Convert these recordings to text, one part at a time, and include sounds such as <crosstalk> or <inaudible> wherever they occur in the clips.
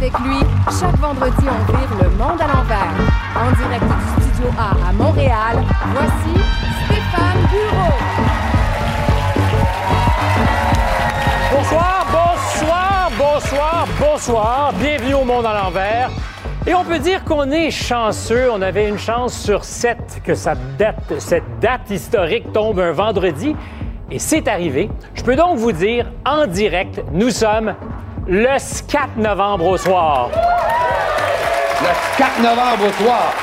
Avec lui, chaque vendredi, on vire le monde à l'envers. En direct du Studio A à Montréal, voici Stéphane Bureau. Bonsoir, bonsoir, bonsoir, bonsoir. Bienvenue au Monde à l'envers. Et on peut dire qu'on est chanceux. On avait une chance sur sept que cette date, cette date historique tombe un vendredi. Et c'est arrivé. Je peux donc vous dire en direct, nous sommes le 4 novembre au soir. Le 4 novembre au soir.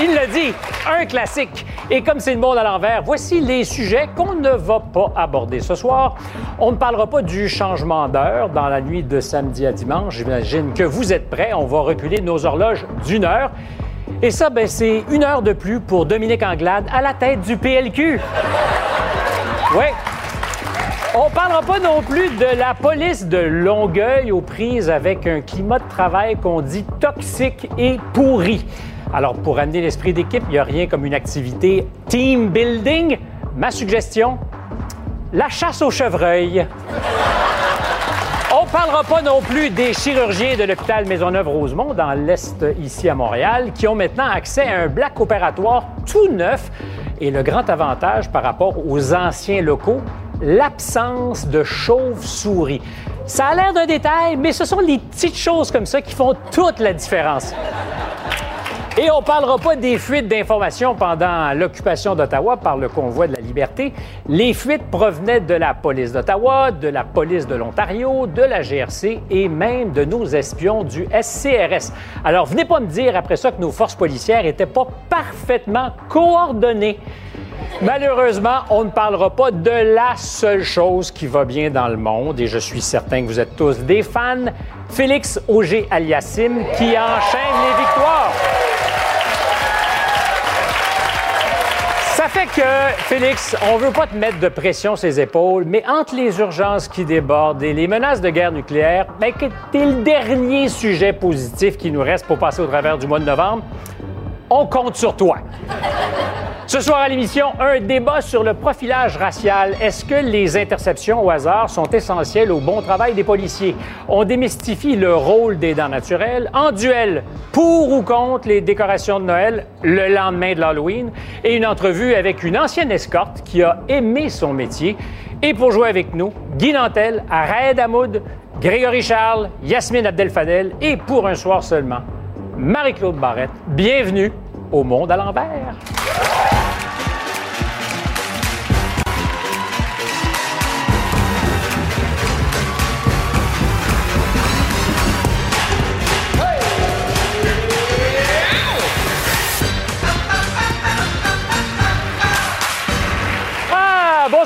Il l'a dit, un classique. Et comme c'est le monde à l'envers, voici les sujets qu'on ne va pas aborder ce soir. On ne parlera pas du changement d'heure dans la nuit de samedi à dimanche. J'imagine que vous êtes prêts. On va reculer nos horloges d'une heure. Et ça, ben, c'est une heure de plus pour Dominique Anglade à la tête du PLQ. Oui. On parlera pas non plus de la police de Longueuil aux prises avec un climat de travail qu'on dit toxique et pourri. Alors, pour amener l'esprit d'équipe, il n'y a rien comme une activité team building. Ma suggestion, la chasse au chevreuil. On parlera pas non plus des chirurgiens de l'hôpital Maisonneuve-Rosemont dans l'Est ici à Montréal qui ont maintenant accès à un bloc opératoire tout neuf. Et le grand avantage par rapport aux anciens locaux, l'absence de chauves-souris. Ça a l'air d'un détail, mais ce sont les petites choses comme ça qui font toute la différence. Et on ne parlera pas des fuites d'informations pendant l'occupation d'Ottawa par le convoi de la liberté. Les fuites provenaient de la police d'Ottawa, de la police de l'Ontario, de la GRC et même de nos espions du SCRS. Alors, venez pas me dire après ça que nos forces policières n'étaient pas parfaitement coordonnées. Malheureusement, on ne parlera pas de la seule chose qui va bien dans le monde, et je suis certain que vous êtes tous des fans, Félix Auger Aliassim, qui enchaîne les victoires. Ça fait que, Félix, on veut pas te mettre de pression sur les épaules, mais entre les urgences qui débordent et les menaces de guerre nucléaire, ben que t'es le dernier sujet positif qui nous reste pour passer au travers du mois de novembre, on compte sur toi. Ce soir à l'émission, un débat sur le profilage racial. Est-ce que les interceptions au hasard sont essentielles au bon travail des policiers? On démystifie le rôle des dents naturelles en duel pour ou contre les décorations de Noël le lendemain de l'Halloween et une entrevue avec une ancienne escorte qui a aimé son métier. Et pour jouer avec nous, Guy Nantel, Raed Hamoud, Grégory Charles, Yasmine Abdel-Fadel et pour un soir seulement, Marie-Claude Barrette. Bienvenue au Monde à l'envers.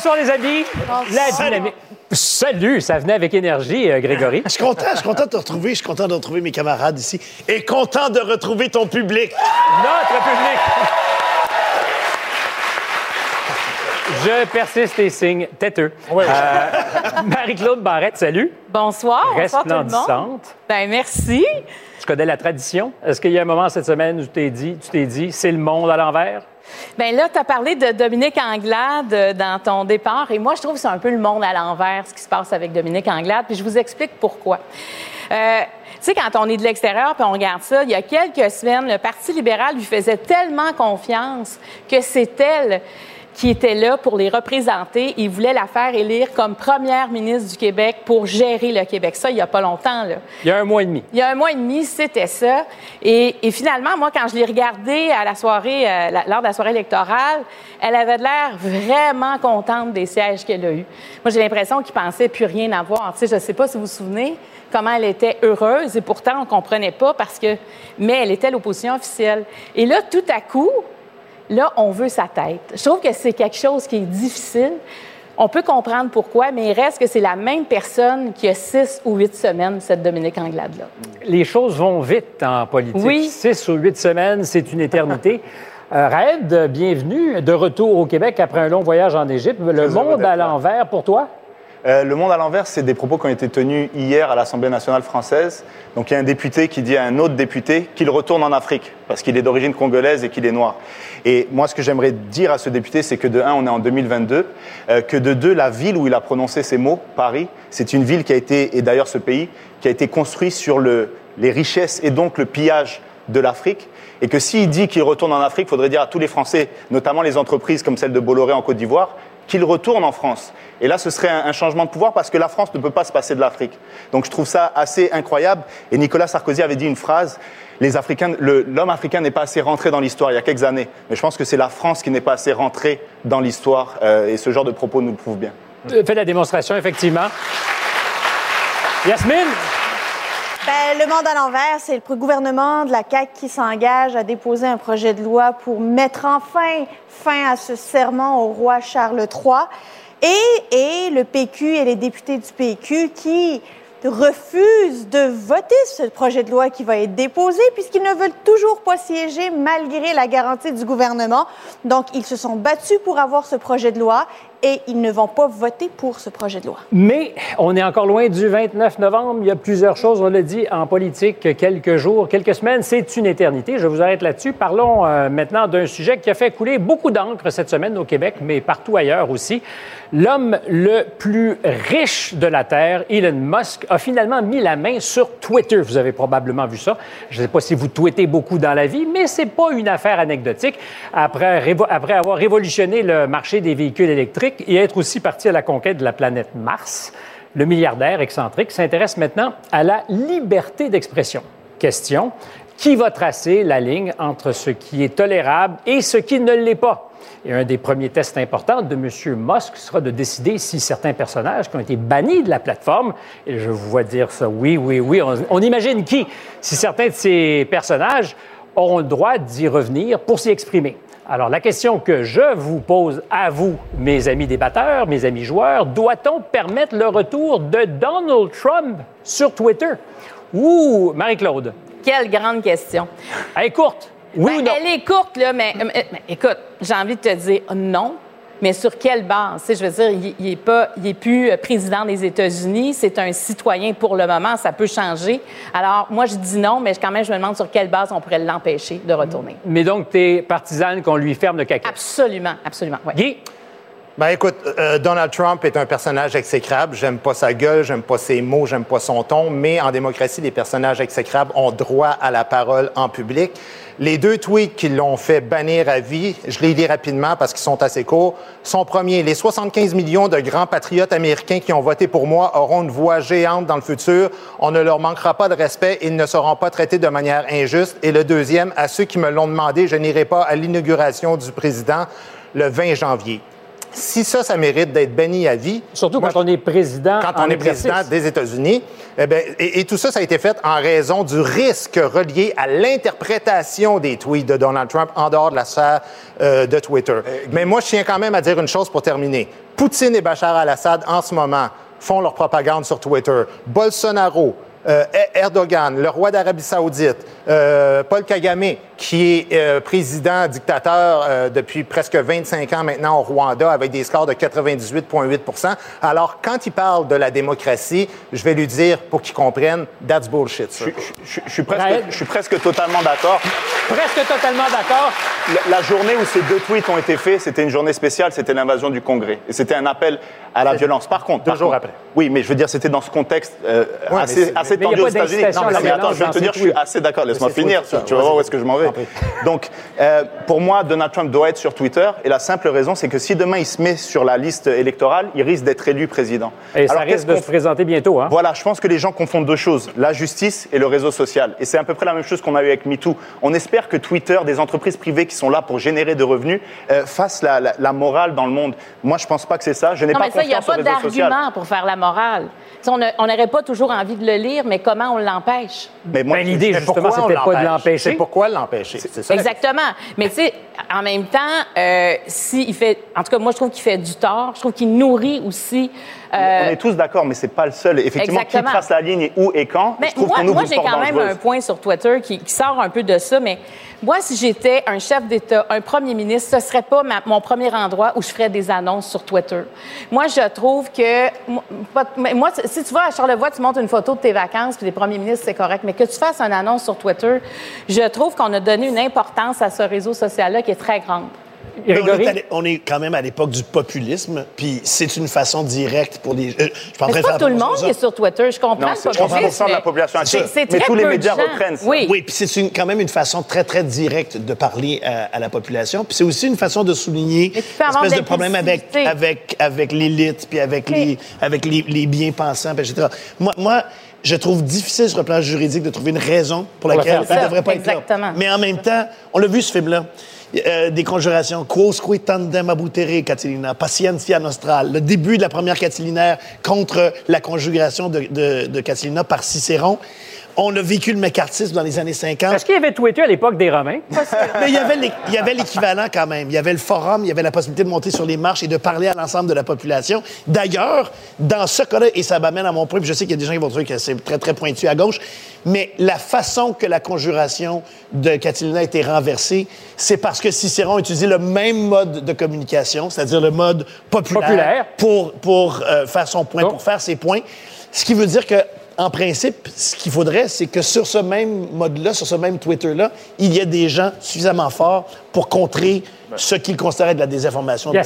Bonsoir les amis. La dynamique. Salut, ça venait avec énergie, euh, Grégory. <laughs> Je suis content, je suis content de te retrouver, je suis content de retrouver mes camarades ici et content de retrouver ton public. Notre public. Je persiste et signe têteux. Euh, <laughs> Marie-Claude Barrette, salut. Bonsoir. Bonsoir tout le monde. Resplendissante. Ben merci. Tu connais la tradition? Est-ce qu'il y a un moment cette semaine où tu t'es dit, tu t'es dit, c'est le monde à l'envers? Ben là, tu as parlé de Dominique Anglade euh, dans ton départ, et moi, je trouve que c'est un peu le monde à l'envers, ce qui se passe avec Dominique Anglade, puis je vous explique pourquoi. Euh, tu sais, quand on est de l'extérieur puis on regarde ça, il y a quelques semaines, le Parti libéral lui faisait tellement confiance que c'est elle qui était là pour les représenter. Il voulait la faire élire comme première ministre du Québec pour gérer le Québec. Ça, il n'y a pas longtemps, là. Il y a un mois et demi. Il y a un mois et demi, c'était ça. Et, et, finalement, moi, quand je l'ai regardée à la soirée, euh, la, lors de la soirée électorale, elle avait l'air vraiment contente des sièges qu'elle a eus. Moi, j'ai l'impression qu'il pensait plus rien avoir. Tu sais, je ne sais pas si vous vous souvenez comment elle était heureuse et pourtant on ne comprenait pas parce que, mais elle était l'opposition officielle. Et là, tout à coup, là, on veut sa tête. Je trouve que c'est quelque chose qui est difficile. On peut comprendre pourquoi, mais il reste que c'est la même personne qui a six ou huit semaines, cette Dominique Anglade-là. Les choses vont vite en politique. Oui. Six ou huit semaines, c'est une éternité. <laughs> Euh, Raed, bienvenue de retour au Québec après un long voyage en Égypte. Le monde à l'envers pour toi? Euh, le monde à l'envers, c'est des propos qui ont été tenus hier à l'Assemblée nationale française. Donc il y a un député qui dit à un autre député qu'il retourne en Afrique parce qu'il est d'origine congolaise et qu'il est noir. Et moi, ce que j'aimerais dire à ce député, c'est que de un, on est en 2022, euh, que de deux, la ville où il a prononcé ces mots, Paris, c'est une ville qui a été, et d'ailleurs ce pays, qui a été construit sur le, les richesses et donc le pillage de l'Afrique. Et que s'il dit qu'il retourne en Afrique, il faudrait dire à tous les Français, notamment les entreprises comme celle de Bolloré en Côte d'Ivoire, qu'il retourne en France. Et là, ce serait un, changement de pouvoir parce que la France ne peut pas se passer de l'Afrique. Donc je trouve ça assez incroyable. Et Nicolas Sarkozy avait dit une phrase, les Africains, l'homme africain n'est pas assez rentré dans l'histoire il y a quelques années. Mais je pense que c'est la France qui n'est pas assez rentrée dans l'histoire. Euh, et ce genre de propos nous le prouve bien. Faites la démonstration, effectivement. Yasmine? Ben, le monde à l'envers, c'est le gouvernement de la CAQ qui s'engage à déposer un projet de loi pour mettre enfin fin à ce serment au roi Charles III. Et, et le PQ et les députés du PQ qui refusent de voter ce projet de loi qui va être déposé puisqu'ils ne veulent toujours pas siéger malgré la garantie du gouvernement. Donc, ils se sont battus pour avoir ce projet de loi et ils ne vont pas voter pour ce projet de loi. Mais on est encore loin du 29 novembre. Il y a plusieurs choses, on l'a dit, en politique. Quelques jours, quelques semaines, c'est une éternité. Je vous arrête là-dessus. Parlons euh, maintenant d'un sujet qui a fait couler beaucoup d'encre cette semaine au Québec, mais partout ailleurs aussi. L'homme le plus riche de la Terre, Elon Musk, a finalement mis la main sur Twitter. Vous avez probablement vu ça. Je ne sais pas si vous tweetez beaucoup dans la vie, mais c'est pas une affaire anecdotique. Après, après avoir révolutionné le marché des véhicules électriques et être aussi parti à la conquête de la planète Mars, le milliardaire excentrique s'intéresse maintenant à la liberté d'expression. Question, qui va tracer la ligne entre ce qui est tolérable et ce qui ne l'est pas? Et un des premiers tests importants de M. Musk sera de décider si certains personnages qui ont été bannis de la plateforme, et je vous vois dire ça, oui, oui, oui, on, on imagine qui, si certains de ces personnages auront le droit d'y revenir pour s'y exprimer. Alors, la question que je vous pose à vous, mes amis débatteurs, mes amis joueurs, doit-on permettre le retour de Donald Trump sur Twitter? Ouh, Marie-Claude. Quelle grande question. Elle est courte. Oui ben, ou non? Elle est courte, là, mais, mais écoute, j'ai envie de te dire non. Mais sur quelle base? je veux dire, il n'est pas, il est plus président des États-Unis. C'est un citoyen pour le moment. Ça peut changer. Alors, moi, je dis non, mais quand même, je me demande sur quelle base on pourrait l'empêcher de retourner. Mais donc, tu es partisane qu'on lui ferme le caca? Absolument, absolument. Ouais. Guy? Ben écoute, euh, Donald Trump est un personnage exécrable. J'aime pas sa gueule, j'aime pas ses mots, j'aime pas son ton, mais en démocratie, les personnages exécrables ont droit à la parole en public. Les deux tweets qui l'ont fait bannir à vie, je les lis rapidement parce qu'ils sont assez courts. Son premier, les 75 millions de grands patriotes américains qui ont voté pour moi auront une voix géante dans le futur. On ne leur manquera pas de respect, ils ne seront pas traités de manière injuste. Et le deuxième, à ceux qui me l'ont demandé, je n'irai pas à l'inauguration du président le 20 janvier si ça, ça mérite d'être banni à vie. Surtout quand on est président. Quand on est président des États-Unis. Eh bien, et, et, tout ça, ça a été fait en raison du risque relié à l'interprétation des tweets de Donald Trump en dehors de la sphère euh, de Twitter. Euh, Mais moi, je tiens quand même à dire une chose pour terminer. Poutine et Bachar al-Assad, en ce moment, font leur propagande sur Twitter. Bolsonaro, euh, Erdogan, le roi d'Arabie saoudite, euh, Paul Kagame, qui est euh, président dictateur euh, depuis presque 25 ans maintenant au Rwanda avec des scores de 98,8% Alors, quand il parle de la démocratie, je vais lui dire, pour qu'il comprenne, that's bullshit. Je, je, je, suis presque, je, suis presque, totalement d'accord. Presque totalement d'accord. La, la, journée où ces deux tweets ont été faits, c'était une journée spéciale, c'était l'invasion du Congrès. Et c'était un appel à la violence. Par contre, deux par jours contre, après. Oui, mais je veux dire, c'était dans ce contexte euh, ouais, assez, assez tendu aux États-Unis. Non, mais attends, je vais te dire, je suis assez d'accord. Laisse-moi finir. Tu vas voir où est-ce que je m'en vais. Donc, euh, pour moi, Donald Trump doit être sur Twitter. Et la simple raison, c'est que si demain il se met sur la liste électorale, il risque d'être élu président. Et Alors, ça risque de se présenter bientôt. Hein? Voilà, je pense que les gens confondent deux choses la justice et le réseau social. Et c'est à peu près la même chose qu'on a eu avec MeToo. On espère que Twitter, des entreprises privées qui sont là pour générer de revenus, euh, fassent la, la, la, morale dans le monde. Moi, je pense pas que c'est ça. Je n'ai pas mais ça, confiance au réseau social. Il n'y a pas d'argument pour faire la morale. On n'aurait pas toujours envie de le lire, mais comment on l'empêche? Mais moi, ben, l'idée, justement, c'était pas de l'empêcher. C'est pourquoi l'empêcher? Exactement. Mais tu sais, en même temps, euh, si il fait, en tout cas, moi, je trouve qu'il fait du tort. Je trouve qu'il nourrit aussi Euh, On est tous d'accord, mais c'est pas le seul. Effectivement, Exactement. qui trace la ligne et où et quand Mais Je trouve moi, qu'on j'ai quand même dangereuse. un point sur Twitter qui, qui sort un peu de ça, mais moi, si j'étais un chef d'État, un premier ministre, ce serait pas ma- mon premier endroit où je ferais des annonces sur Twitter. Moi, je trouve que... moi, si tu vas à Charlevoix, tu montes une photo de tes vacances, puis des premiers ministres, c'est correct, mais que tu fasses une annonce sur Twitter, je trouve qu'on a donné une importance à ce réseau social-là qui est très grande. Mais On est, on quand même à l'époque du populisme, puis c'est une façon directe pour les. euh, je Mais pas tout le monde qui est sur Twitter, je comprends Non, le c'est populisme, 30% de la mais population c'est Mais très tous les médias gens. reprennent ça. Oui. Oui, puis c'est une- quand même une façon très, très directe de parler à, à la population. Puis c'est aussi une façon de souligner Mais l'espèce de problème avec, avec, avec l'élite, puis avec, Mais- les, avec les, les bien-pensants, etc. Moi, moi, je trouve difficile sur le plan juridique de trouver une raison pour le laquelle il ne devrait pas Exactement. être là. Mais en même temps, on l'a vu ce film-là. Euh, des conjurations. Quosque tandem abutere, Catilina. Patientia nostral. Le début de la première catilinaire contre la conjuration de, de, de Catilina par Cicéron. On a vécu le mécartisme dans les années 50. Est-ce qu'il y avait Twitter à l'époque des Romains? Mais il y avait l'équivalent quand même. Il y avait le forum, il y avait la possibilité de monter sur les marches et de parler à l'ensemble de la population. D'ailleurs, dans ce cas-là, et ça m'amène à mon point, puis je sais qu'il y a des gens qui vont trouver que c'est très, très pointu à gauche, mais la façon que la conjuration de Catilina a été renversée, c'est parce que Cicéron a utilisé le même mode de communication, c'est-à-dire le mode populaire, Populaire. pour, pour euh, faire son point, Oh. pour faire ses points. Ce qui veut dire que, en principe, ce qu'il faudrait, c'est que sur ce même mode-là, sur ce même Twitter-là, il y ait des gens suffisamment forts pour contrer ce qu'ils considéraient de la désinformation. de-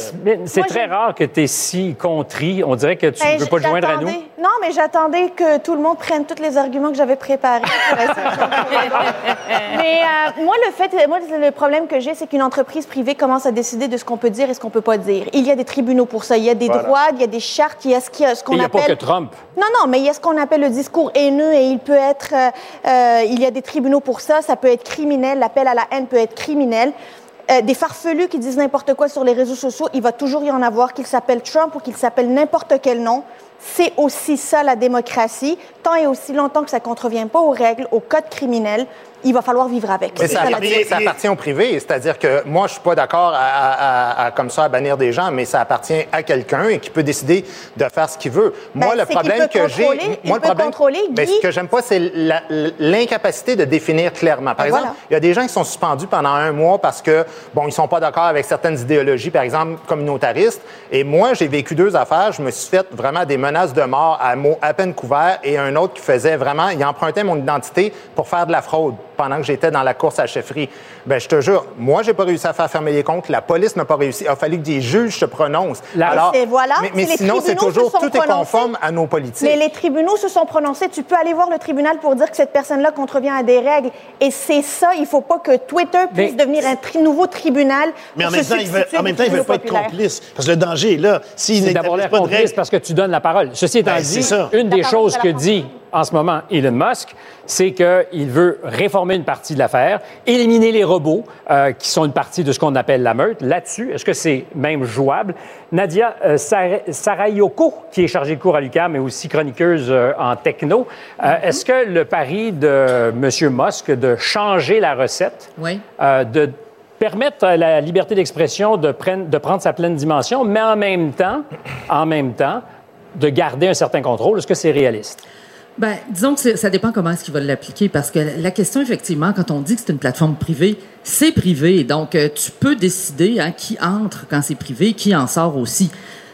c'est très rare que tu es si contrit. On dirait que tu ne Ben, veux pas te joindre à nous. Non, mais j'attendais que tout le monde prenne tous les arguments que j'avais préparés. pour <laughs> mais euh, moi, le fait, moi, le problème que j'ai, c'est qu'une entreprise privée commence à décider de ce qu'on peut dire et ce qu'on peut pas dire. Il y a des tribunaux pour ça. Il y a des Voilà. droits, il y a des chartes, il y a ce, qu'on Il n'y a appelle. pas que Trump. Non, non, mais il y a ce qu'on appelle le discours haineux et il peut être. euh, euh, il y a des tribunaux pour ça. Ça peut être criminel. L'appel à la haine peut être criminel. Euh, des farfelus qui disent n'importe quoi sur les réseaux sociaux, il va toujours y en avoir, qu'ils s'appellent Trump ou qu'ils s'appellent n'importe quel nom. C'est aussi ça la démocratie. Tant et aussi longtemps que ça ne contrevient pas aux règles, au code criminel, il va falloir vivre avec. Mais ça appartient, ça appartient au privé, c'est-à-dire que moi, je suis pas d'accord à, à- à- comme ça à bannir des gens, mais ça appartient à quelqu'un et qui peut décider de faire ce qu'il veut. Moi, Ben, le problème peut que j'ai, moi il le peut problème, contrôler, Ben, Guy. ce que j'aime pas, c'est l'incapacité de définir clairement. Par Ben, exemple, voilà. il y a des gens qui sont suspendus pendant un mois parce que bon, ils sont pas d'accord avec certaines idéologies, par exemple communautaristes. Et moi, j'ai vécu deux affaires. Je me suis fait vraiment des menaces de mort à mots à peine couverts et un autre qui faisait vraiment, il empruntait mon identité pour faire de la fraude pendant que j'étais dans la course à la chefferie. Ben, je te jure, moi, j'ai pas réussi à faire fermer les comptes. La police n'a pas réussi. Il a fallu que des juges se prononcent. La- Et voilà, mais, mais sinon, c'est toujours sont tout est conforme à nos politiques. Mais les tribunaux se sont prononcés. Tu peux aller voir le tribunal pour dire que cette personne-là contrevient à des règles. Et c'est ça, il ne faut pas que Twitter puisse Mais- devenir un tri- nouveau tribunal. Mais en même temps, ils veulent, en même aux temps, ils veulent pas être complices. Parce que le danger est là. S'ils n'établissent l'air pas de complice règles, parce que tu donnes la parole. Ceci étant Ben, dit, une des La choses que dit en ce moment Elon Musk, c'est qu'il veut réformer une partie de l'affaire, éliminer les robots euh, qui sont une partie de ce qu'on appelle la meute. Là-dessus, est-ce que c'est même jouable? Nadia euh, Sar- Sarayoko, qui est chargée de cours à l'UQAM, mais aussi chroniqueuse euh, en techno, euh, Mm-hmm. est-ce que le pari de M. Musk de changer la recette, Oui. de permettre à la liberté d'expression de, prenne- de prendre sa pleine dimension, mais en même temps, en même temps, de garder un certain contrôle. Est-ce que c'est réaliste? Ben, disons que ça dépend comment est-ce qu'ils veulent l'appliquer, parce que la question, effectivement, quand on dit que c'est une plateforme privée, c'est privé. Donc, euh, tu peux décider hein, qui entre quand c'est privé, qui en sort aussi.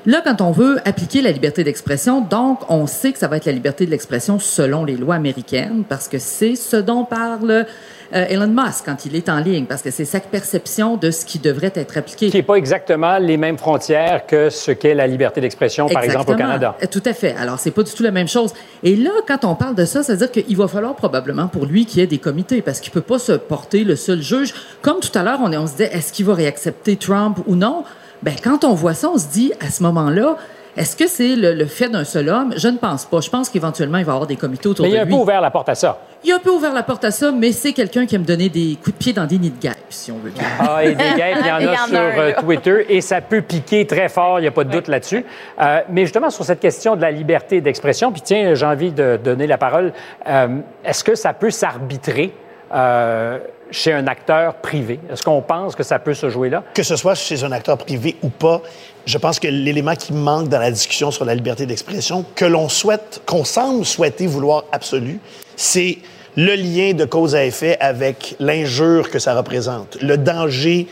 Là, quand on veut appliquer la liberté d'expression, donc, on sait que ça va être la liberté de l'expression selon les lois américaines, parce que c'est ce dont parle euh, Elon Musk quand il est en ligne, parce que c'est sa perception de ce qui devrait être appliqué. Qui n'est pas exactement les mêmes frontières que ce qu'est la liberté d'expression, par exemple, au. Canada. Euh, Tout à fait. Alors, c'est pas du tout la même chose. Et là, quand on parle de ça, ça veut dire qu'il va falloir probablement pour lui qu'il y ait des comités parce qu'il peut pas se porter le seul juge. Comme tout à l'heure, on, on se disait, est-ce qu'il va réaccepter Trump ou non? Ben, quand on voit ça, on se dit, à ce moment-là, est-ce que c'est le, le fait d'un seul homme? Je ne pense pas. Je pense qu'éventuellement, il va y avoir des comités autour Mais il de a un lui. peu ouvert la porte à ça. Il a un peu ouvert la porte à ça, mais c'est quelqu'un qui aime donner des coups de pied dans des nids de guêpes, si on veut bien. Ah, et des guêpes, il y en <laughs> Il y en a a sur un, euh. Twitter et ça peut piquer très fort, il n'y a pas de doute là-dessus. Euh, mais justement, sur cette question de la liberté d'expression, puis tiens, j'ai envie de donner la parole, euh, est-ce que ça peut s'arbitrer euh, chez un acteur privé? Est-ce qu'on pense que ça peut se jouer là? Que ce soit chez un acteur privé ou pas, je pense que l'élément qui manque dans la discussion sur la liberté d'expression, que l'on souhaite, qu'on semble souhaiter vouloir absolu, c'est le lien de cause à effet avec l'injure que ça représente, le danger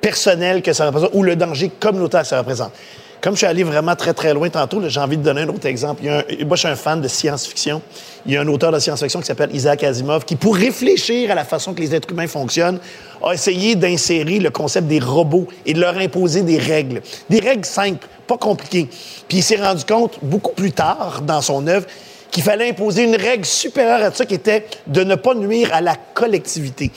personnel que ça représente ou le danger communautaire que ça représente. Comme je suis allé vraiment très, très loin tantôt, j'ai envie de donner un autre exemple. Il moi, je suis un fan de science-fiction. Il y a un auteur de science-fiction qui s'appelle Isaac Asimov qui, pour réfléchir à la façon que les êtres humains fonctionnent, a essayé d'insérer le concept des robots et de leur imposer des règles. Des règles simples, pas compliquées. Puis il s'est rendu compte, beaucoup plus tard dans son œuvre, qu'il fallait imposer une règle supérieure à ça qui était de ne pas nuire à la collectivité.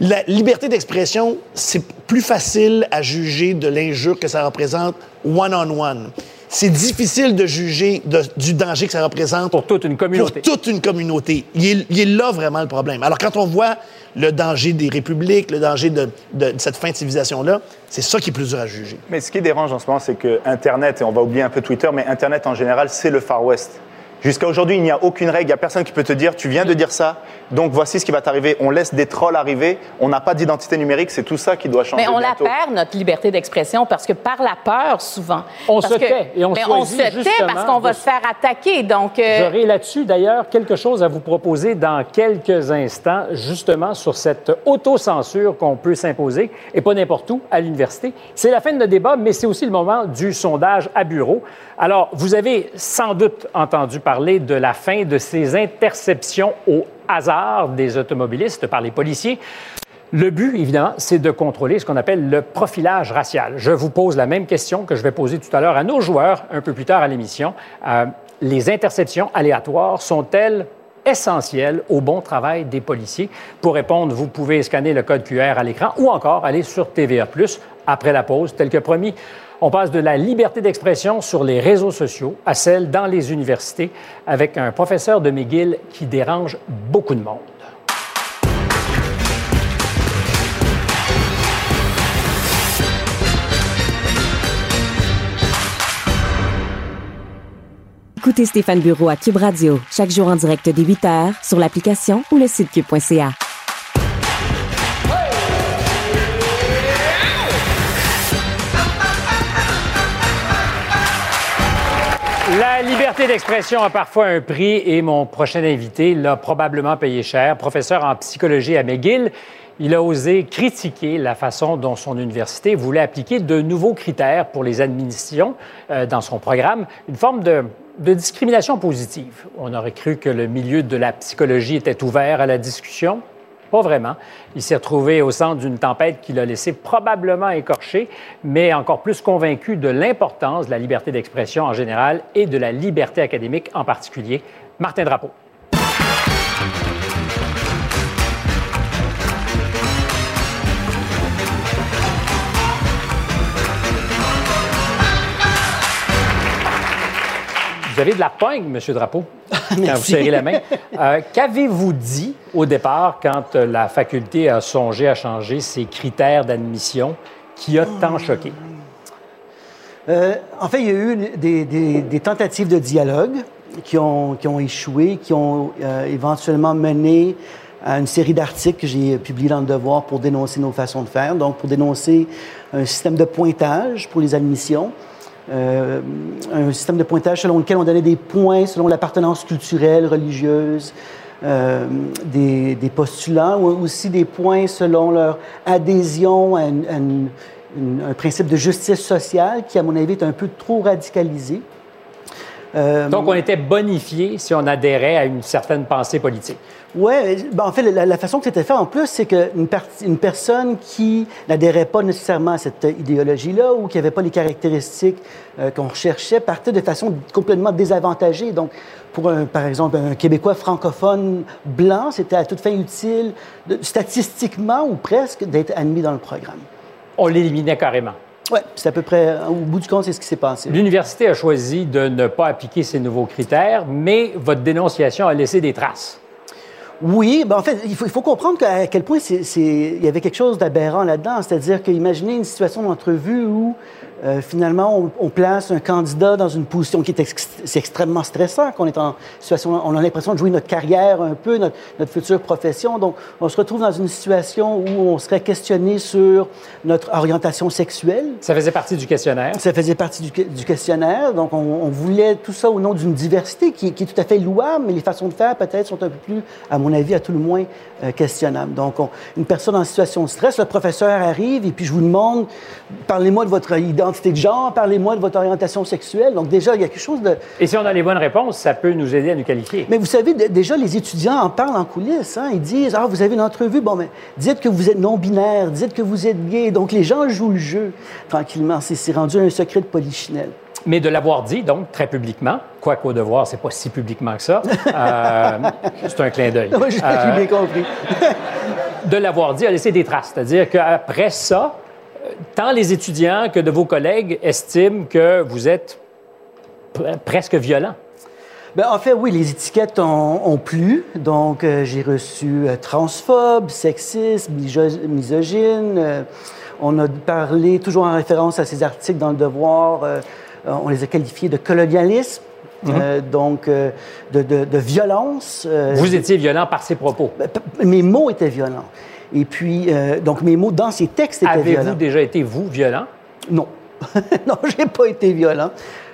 La liberté d'expression, c'est plus facile à juger de l'injure que ça représente one-on-one. C'est difficile de juger de- du danger que ça représente Pour toute une communauté. pour toute une communauté. Il est, il est là vraiment le problème. Alors quand on voit le danger des républiques, le danger de, de- de cette fin de civilisation-là, c'est ça qui est plus dur à juger. Mais ce qui dérange en ce moment, c'est que Internet, et on va oublier un peu Twitter, mais Internet en général, c'est le Far West. Jusqu'à aujourd'hui, il n'y a aucune règle, il n'y a personne qui peut te dire, tu viens de dire ça, donc voici ce qui va t'arriver. On laisse des trolls arriver, on n'a pas d'identité numérique, c'est tout ça qui doit changer. Mais on la perd, notre liberté d'expression, parce que par la peur, souvent. On Parce se que- tait et on mais choisit se tait parce qu'on va de- se faire attaquer. Donc, euh, J'aurai là-dessus, d'ailleurs, quelque chose à vous proposer dans quelques instants, justement sur cette autocensure qu'on peut s'imposer, et pas n'importe où, à l'université. C'est la fin de notre débat, mais c'est aussi le moment du sondage à bureau. Alors, vous avez sans doute entendu parler de la fin de ces interceptions au hasard des automobilistes par les policiers. Le but, évidemment, c'est de contrôler ce qu'on appelle le profilage racial. Je vous pose la même question que je vais poser tout à l'heure à nos joueurs un peu plus tard à l'émission. Euh, les interceptions aléatoires sont-elles essentielles au bon travail des policiers? Pour répondre, vous pouvez scanner le code QR à l'écran ou encore aller sur TVA+, après la pause, tel que promis. On passe de la liberté d'expression sur les réseaux sociaux à celle dans les universités avec un professeur de McGill qui dérange beaucoup de monde. Écoutez Stéphane Bureau à Cube Radio, chaque jour en direct dès 8h sur l'application ou le site cube.ca. La liberté d'expression a parfois un prix et mon prochain invité l'a probablement payé cher. Professeur en psychologie à McGill, il a osé critiquer la façon dont son université voulait appliquer de nouveaux critères pour les admissions euh, dans son programme, une forme de, de discrimination positive. On aurait cru que le milieu de la psychologie était ouvert à la discussion. Pas vraiment. Il s'est retrouvé au centre d'une tempête qui l'a laissé probablement écorché, mais encore plus convaincu de l'importance de la liberté d'expression en général et de la liberté académique en particulier. Martin Drapeau. Vous avez de la poigne, M. Drapeau, <laughs> quand vous serrez la main. Euh, Qu'avez-vous dit au départ quand euh, la faculté a songé à changer ses critères d'admission qui a tant choqué? Euh, en fait, il y a eu des, des- des tentatives de dialogue qui ont, qui ont échoué, qui ont euh, éventuellement mené à une série d'articles que j'ai publiés dans le Devoir pour dénoncer nos façons de faire, donc pour dénoncer un système de pointage pour les admissions, euh, un système de pointage selon lequel on donnait des points selon l'appartenance culturelle, religieuse, euh, des, des postulants, ou aussi des points selon leur adhésion à, un principe de justice sociale qui, à mon avis, est un peu trop radicalisé. Euh, Donc, on était bonifié si on adhérait à une certaine pensée politique. Oui, en fait, la, la façon que c'était fait en plus, c'est qu'une une personne qui n'adhérait pas nécessairement à cette idéologie-là ou qui n'avait pas les caractéristiques euh, qu'on recherchait partait de façon complètement désavantagée. Donc, pour un, par exemple un Québécois francophone blanc, c'était à toute fin utile, de- statistiquement ou presque, d'être admis dans le programme. On l'éliminait carrément. Oui, c'est à peu près, au bout du compte, c'est ce qui s'est passé. L'université a choisi de ne pas appliquer ces nouveaux critères, mais votre dénonciation a laissé des traces. Oui, ben en fait, il faut, il faut comprendre à quel point c'est- il y avait quelque chose d'aberrant là-dedans. C'est-à-dire qu'imaginez une situation d'entrevue où Euh, finalement, on, on place un candidat dans une position qui est, ex- extrêmement stressant, qu'on est en situation, on a l'impression de jouer notre carrière un peu, notre, notre future profession. Donc, on se retrouve dans une situation où on serait questionné sur notre orientation sexuelle. Ça faisait partie du questionnaire. Ça faisait partie du, que- du questionnaire. Donc, on, on voulait tout ça au nom d'une diversité qui, qui est tout à fait louable, mais les façons de faire, peut-être, sont un peu plus, à mon avis, à tout le moins, euh, questionnables. Donc, on- une personne en situation de stress, le professeur arrive et puis je vous demande, parlez-moi de votre identité de genre, parlez-moi de votre orientation sexuelle. Donc, déjà, il y a quelque chose de... Et si on a les bonnes réponses, ça peut nous aider à nous qualifier. Mais vous savez, déjà, les étudiants en parlent en coulisses. Hein? Ils disent Ah, vous avez une entrevue, bon, mais dites que vous êtes non-binaire, dites que vous êtes gay. Donc, les gens jouent le jeu tranquillement. C'est rendu un secret de polichinelle. Mais de l'avoir dit, donc, très publiquement, quoique au devoir, c'est pas si publiquement que ça, <laughs> euh, c'est un clin d'œil. J'ai j'ai Euh, bien compris. <laughs> de l'avoir dit a laissé des traces. C'est-à-dire qu'après ça, tant les étudiants que de vos collègues estiment que vous êtes presque violent. Ben, en fait, oui, les étiquettes ont, ont plu. Donc, euh, j'ai reçu euh, transphobe, sexiste, miso- misogyne. euh, on a parlé, toujours en référence à ces articles dans Le Devoir, on les a qualifiés de colonialisme, euh, donc de, de- de violence. Vous étiez violent par ces propos. ben, mes mots étaient violents. Et puis, euh, donc, mes mots dans ces textes étaient Avez-vous violents. déjà été, vous, violent? Non. <laughs> non, j'ai pas été violent.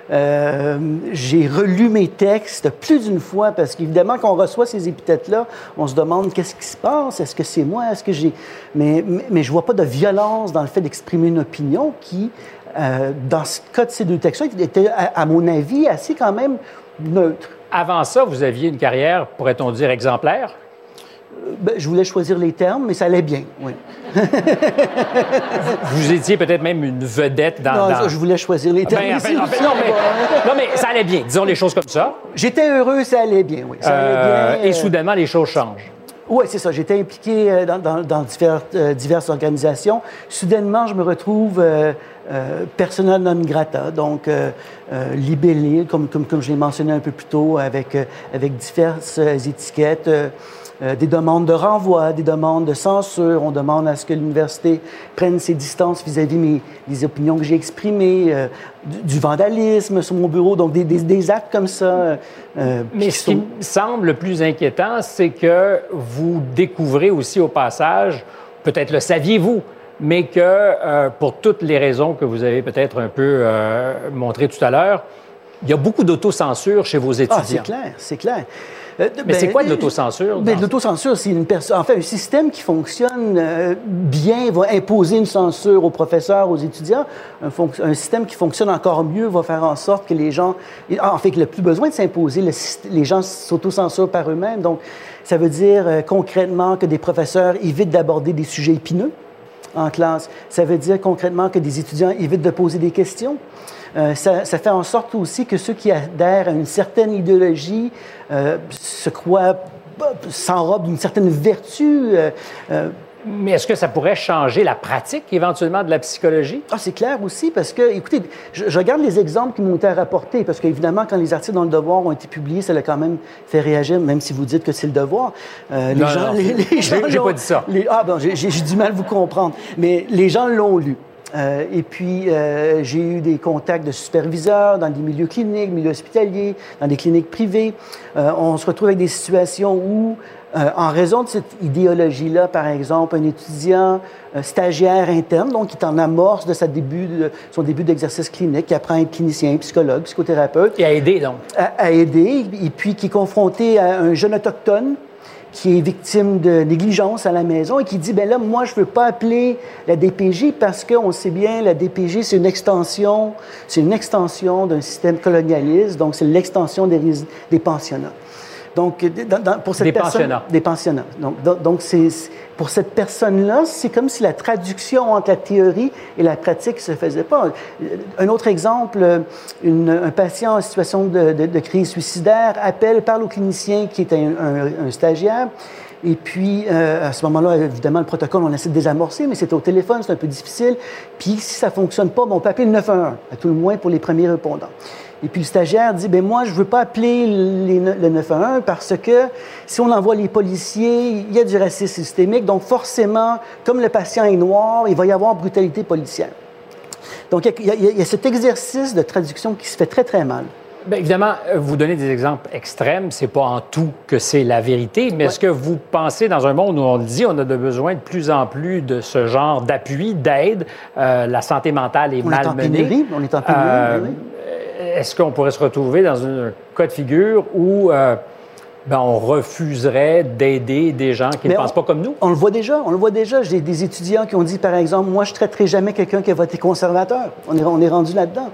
Euh, j'ai relu mes textes plus d'une fois parce qu'évidemment, quand on reçoit ces épithètes-là, on se demande qu'est-ce qui se passe, est-ce que c'est moi, est-ce que j'ai. Mais, mais, mais je vois pas de violence dans le fait d'exprimer une opinion qui, euh, dans ce cas de ces deux textes-là, était, à, à mon avis, assez quand même neutre. Avant ça, vous aviez une carrière, pourrait-on dire, exemplaire? Ben, je voulais choisir les termes, mais ça allait bien, oui. <laughs> Vous étiez peut-être même une vedette dans... Non, dans- je voulais choisir les termes. Ben, ici en fait, non, on mais, va- non, mais ça allait bien. Disons les choses comme ça. J'étais heureux, ça allait bien, oui. Ça allait Euh, et euh, soudainement, les choses changent. Oui, c'est ça. J'étais impliqué euh, dans, dans- dans divers- euh, diverses organisations. Soudainement, je me retrouve euh, euh, persona non grata, donc euh, euh, libellé, comme, comme, comme je l'ai mentionné un peu plus tôt, avec, euh, avec diverses euh, étiquettes. Euh, des demandes de renvoi, des demandes de censure. On demande à ce que l'université prenne ses distances vis-à-vis des opinions que j'ai exprimées, euh, du, du vandalisme sur mon bureau, donc des, des- des actes comme ça. euh, Mais ce qui me semble le plus inquiétant, c'est que vous découvrez aussi au passage, peut-être le saviez-vous, mais que euh, pour toutes les raisons que vous avez peut-être un peu euh, montrées tout à l'heure, il y a beaucoup d'autocensure chez vos Ah, étudiants. c'est clair, c'est clair. Euh, Mais c'est ben, quoi de l'autocensure? Ben, L'autocensure, c'est une personne. En fait, un système qui fonctionne euh, bien va imposer une censure aux professeurs, aux étudiants. Un, système qui fonctionne encore mieux va faire en sorte que les gens. ah, En fait, qu'il n'a plus besoin de s'imposer. Le Les gens s'autocensurent par eux-mêmes. Donc, ça veut dire euh, concrètement que des professeurs évitent d'aborder des sujets épineux en classe. Ça veut dire concrètement que des étudiants évitent de poser des questions. Euh, ça, ça fait en sorte aussi que ceux qui adhèrent à une certaine idéologie euh, se croient, bah, s'enrobent d'une certaine vertu. euh, euh, Mais est-ce que ça pourrait changer la pratique éventuellement de la psychologie? ah, c'est clair aussi, parce que, écoutez, je, je regarde les exemples qui m'ont été rapportés, parce qu'évidemment, quand les articles dans Le Devoir ont été publiés, ça l'a quand même fait réagir, même si vous dites que c'est Le Devoir. Euh, les gens, non, les, les gens j'ai pas dit ça. les- ah, bon, j'ai j'ai- j'ai du mal à vous comprendre. Mais les gens l'ont lu. Euh, et puis, euh, j'ai eu des contacts de superviseurs dans des milieux cliniques, milieux hospitaliers, dans des cliniques privées. Euh, on se retrouve avec des situations où, en raison de cette idéologie-là, par exemple, un étudiant stagiaire interne, donc qui est en amorce de, sa début de son début d'exercice clinique, qui apprend à être clinicien, psychologue, psychothérapeute, Et à aider, donc. à, à aider, et puis qui est confronté à un jeune autochtone qui est victime de négligence à la maison et qui dit, ben là, moi, je veux pas appeler la DPJ parce qu'on sait bien, la DPJ, c'est une extension, c'est une extension d'un système colonialiste, donc c'est l'extension des pensionnats. Donc, dans- dans- pour cette Des personne, pensionnats. des pensionnats. Donc, donc- donc c'est pour cette personne-là, c'est comme si la traduction entre la théorie et la pratique se faisait pas. Euh, Un autre exemple, euh, une- un patient en situation de, de- de crise suicidaire appelle, parle au clinicien qui est un, un- un stagiaire. Et puis, euh, à ce moment-là, évidemment, le protocole, on essaie de désamorcer, mais c'est au téléphone, c'est un peu difficile. Puis, si ça fonctionne pas, ben, on peut appeler le 911, à tout le moins pour les premiers répondants. Et puis le stagiaire dit, ben moi, je veux pas appeler les le 911 parce que si on envoie les policiers, il y a du racisme systémique. Donc forcément, comme le patient est noir, il va y avoir brutalité policière. Donc, il y, a- il y a- cet exercice de traduction qui se fait très, très mal. Bien, évidemment, euh, vous donnez des exemples extrêmes. C'est pas en tout que c'est la vérité, mais est-ce que vous pensez, dans un monde où on le dit, on a de besoin de plus en plus de ce genre d'appui, d'aide, euh, la santé mentale est On est en malmenée? pénurie, on est en pénurie, Euh, oui. Est-ce qu'on pourrait se retrouver dans un cas de figure où euh, ben, on refuserait d'aider des gens qui ne pensent pas comme nous? On le voit déjà, on le voit déjà. J'ai des étudiants qui ont dit, par exemple, moi, je traiterai jamais quelqu'un qui a voté conservateur. On est, on est rendu là-dedans.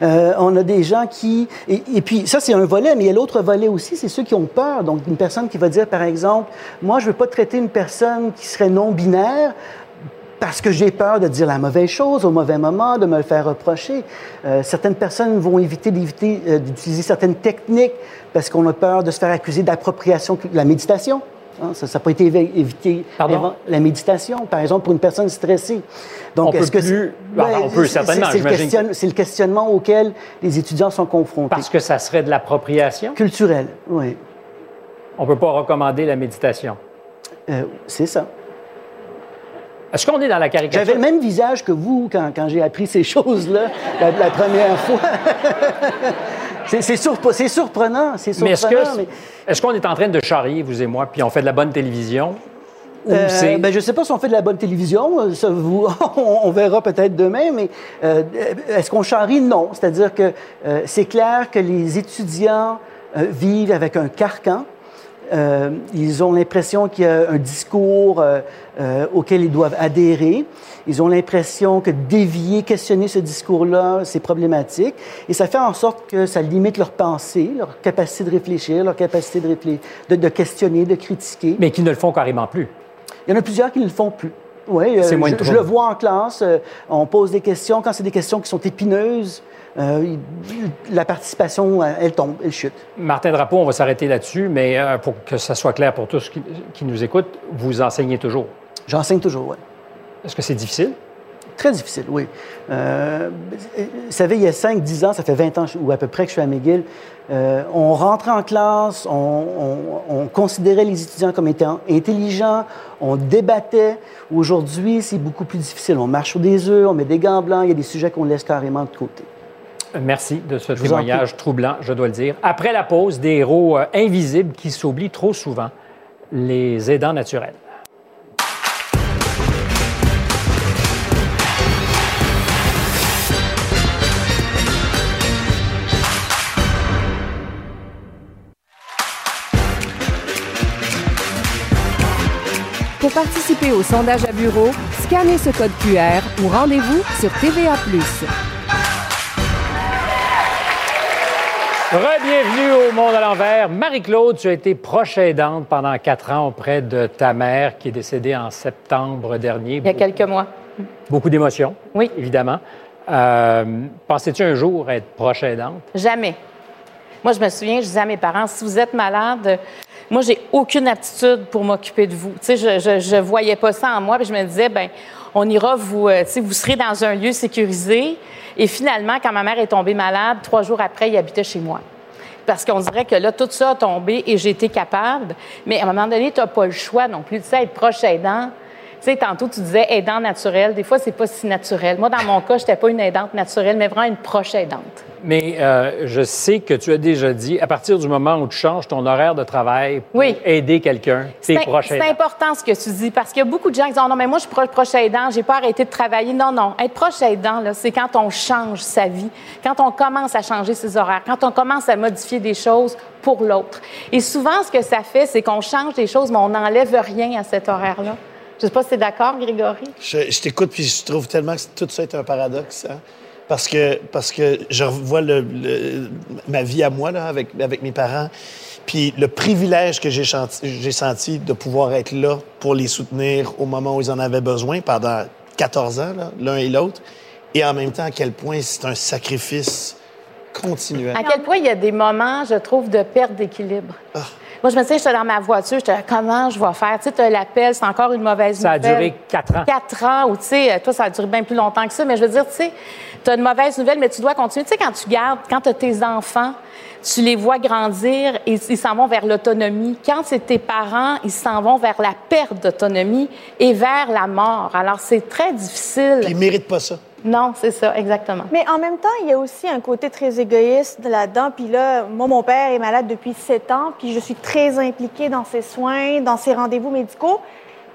Euh, on a des gens qui... Et, et puis, ça, c'est un volet, mais il y a l'autre volet aussi, c'est ceux qui ont peur. Donc, une personne qui va dire, par exemple, moi, je veux pas traiter une personne qui serait non-binaire parce que j'ai peur de dire la mauvaise chose au mauvais moment, de me le faire reprocher. Euh, certaines personnes vont éviter d'éviter, euh, d'utiliser certaines techniques parce qu'on a peur de se faire accuser d'appropriation, cu- la méditation. hein, ça n'a pas été évi- évité. Pardon? Avant- La méditation, par exemple, pour une personne stressée. Donc, est-ce que plus- c'est- ben, on peut certainement, c'est- le, question- questionnement auquel les étudiants sont confrontés. Parce que ça serait de l'appropriation? Culturel, oui. On ne peut pas recommander la méditation? Euh, c'est ça. Est-ce qu'on est dans la caricature? J'avais le même visage que vous quand, quand j'ai appris ces choses-là la, la première fois. <laughs> c'est, c'est surp- c'est surprenant, Mais est-ce mais- qu'on est en train de charrier, vous et moi, puis on fait de la bonne télévision? Ou Euh, c'est... ben, je ne sais pas si on fait de la bonne télévision, euh, ça, vous- <laughs> on, on verra peut-être demain, mais euh, est-ce qu'on charrie? Non. C'est-à-dire que euh, c'est clair que les étudiants vivent avec un carcan. Euh, ils ont l'impression qu'il y a un discours euh, euh, auquel ils doivent adhérer. Ils ont l'impression que dévier, questionner ce discours-là, c'est problématique. Et ça fait en sorte que ça limite leur pensée, leur capacité de réfléchir, leur capacité de, de, de questionner, de critiquer. Mais qui ne le font carrément plus. Il y en a plusieurs qui ne le font plus. Oui, euh, moins je, le vois en classe. euh, on pose des questions. Quand c'est des questions qui sont épineuses, euh, la participation, elle tombe, elle chute. Martin Drapeau, on va s'arrêter là-dessus, mais pour que ça soit clair pour tous qui, qui nous écoutent, vous enseignez toujours? J'enseigne toujours, oui. Est-ce que c'est difficile? Très difficile, oui. Euh, vous savez, il y a 5-10 ans, ça fait 20 ans ou à peu près que je suis à McGill, euh, on rentrait en classe, on, on- on considérait les étudiants comme étant intelligents, on débattait. Aujourd'hui, c'est beaucoup plus difficile. On marche sur des œufs, on met des gants blancs, il y a des sujets qu'on laisse carrément de côté. Merci de ce Je témoignage troublant, je dois le dire. Après la pause, des héros euh, invisibles qui s'oublient trop souvent, les aidants naturels. Pour participer au sondage à bureau, scannez ce code QR ou rendez-vous sur TVA. Re-bienvenue au Monde à l'envers. Marie-Claude, tu as été proche aidante pendant quatre ans auprès de ta mère qui est décédée en septembre dernier. Il y a quelques mois. Beaucoup d'émotions, Oui. évidemment. Euh, Pensais-tu un jour être proche aidante? Jamais. Moi, je me souviens, je disais à mes parents, si vous êtes malade, moi, j'ai aucune aptitude pour m'occuper de vous. Tu sais, je, voyais pas ça en moi, puis je me disais, ben, on ira vous, euh, tu sais, vous serez dans un lieu sécurisé. Et finalement, quand ma mère est tombée malade, trois jours après, il habitait chez moi. Parce qu'on dirait que là, tout ça a tombé et été capable. Mais à un moment donné, tu n'as pas le choix non plus. Tu sais, être proche aidant. Sais, tantôt, tu disais aidant naturel. Des fois, c'est pas si naturel. Moi, dans mon cas, je n'étais pas une aidante naturelle, mais vraiment une proche aidante. Mais euh, je sais que tu as déjà dit, à partir du moment où tu changes ton horaire de travail pour Oui. aider quelqu'un, C'est proche c'est important ce que tu dis parce qu'il y a beaucoup de gens qui disent Ah non mais moi je suis proche, proche aidant, j'ai pas arrêté de travailler. Non non, être proche aidant c'est quand on change sa vie, quand on commence à changer ses horaires, quand on commence à modifier des choses pour l'autre. Et souvent ce que ça fait, c'est qu'on change des choses mais on n'enlève rien à cet horaire Je sais pas si tu es d'accord Grégory. Je, je t'écoute puis je trouve tellement que tout ça est un paradoxe. hein. Parce que, parce que je revois le- le- ma vie à moi là, avec, avec mes parents. Puis le privilège que j'ai senti de pouvoir être là pour les soutenir au moment où ils en avaient besoin pendant 14 ans, l'un et l'autre. Et en même temps, à quel point c'est un sacrifice continuel. À quel point il y a des moments, je trouve, de perte d'équilibre. Ah. Moi, je me souviens, j'étais dans ma voiture, j'étais là, comment je vais faire? Tu sais, tu as l'appel, c'est encore une mauvaise Ça a nouvelle. duré quatre ans. Quatre ans, ou tu sais, toi, ça a duré bien plus longtemps que ça, mais je veux dire, tu sais, tu as une mauvaise nouvelle, mais tu dois continuer. Tu sais, quand tu gardes, quand tu as tes enfants, tu les vois grandir et ils s'en vont vers l'autonomie. Quand c'est tes parents, ils s'en vont vers la perte d'autonomie et vers la mort. Alors, c'est très difficile. Puis ils méritent pas ça. Non, c'est ça, exactement. Mais en même temps, il y a aussi un côté très égoïste là-dedans. Puis là, moi, mon père est malade depuis sept ans, puis je suis très impliquée dans ses soins, dans ses rendez-vous médicaux.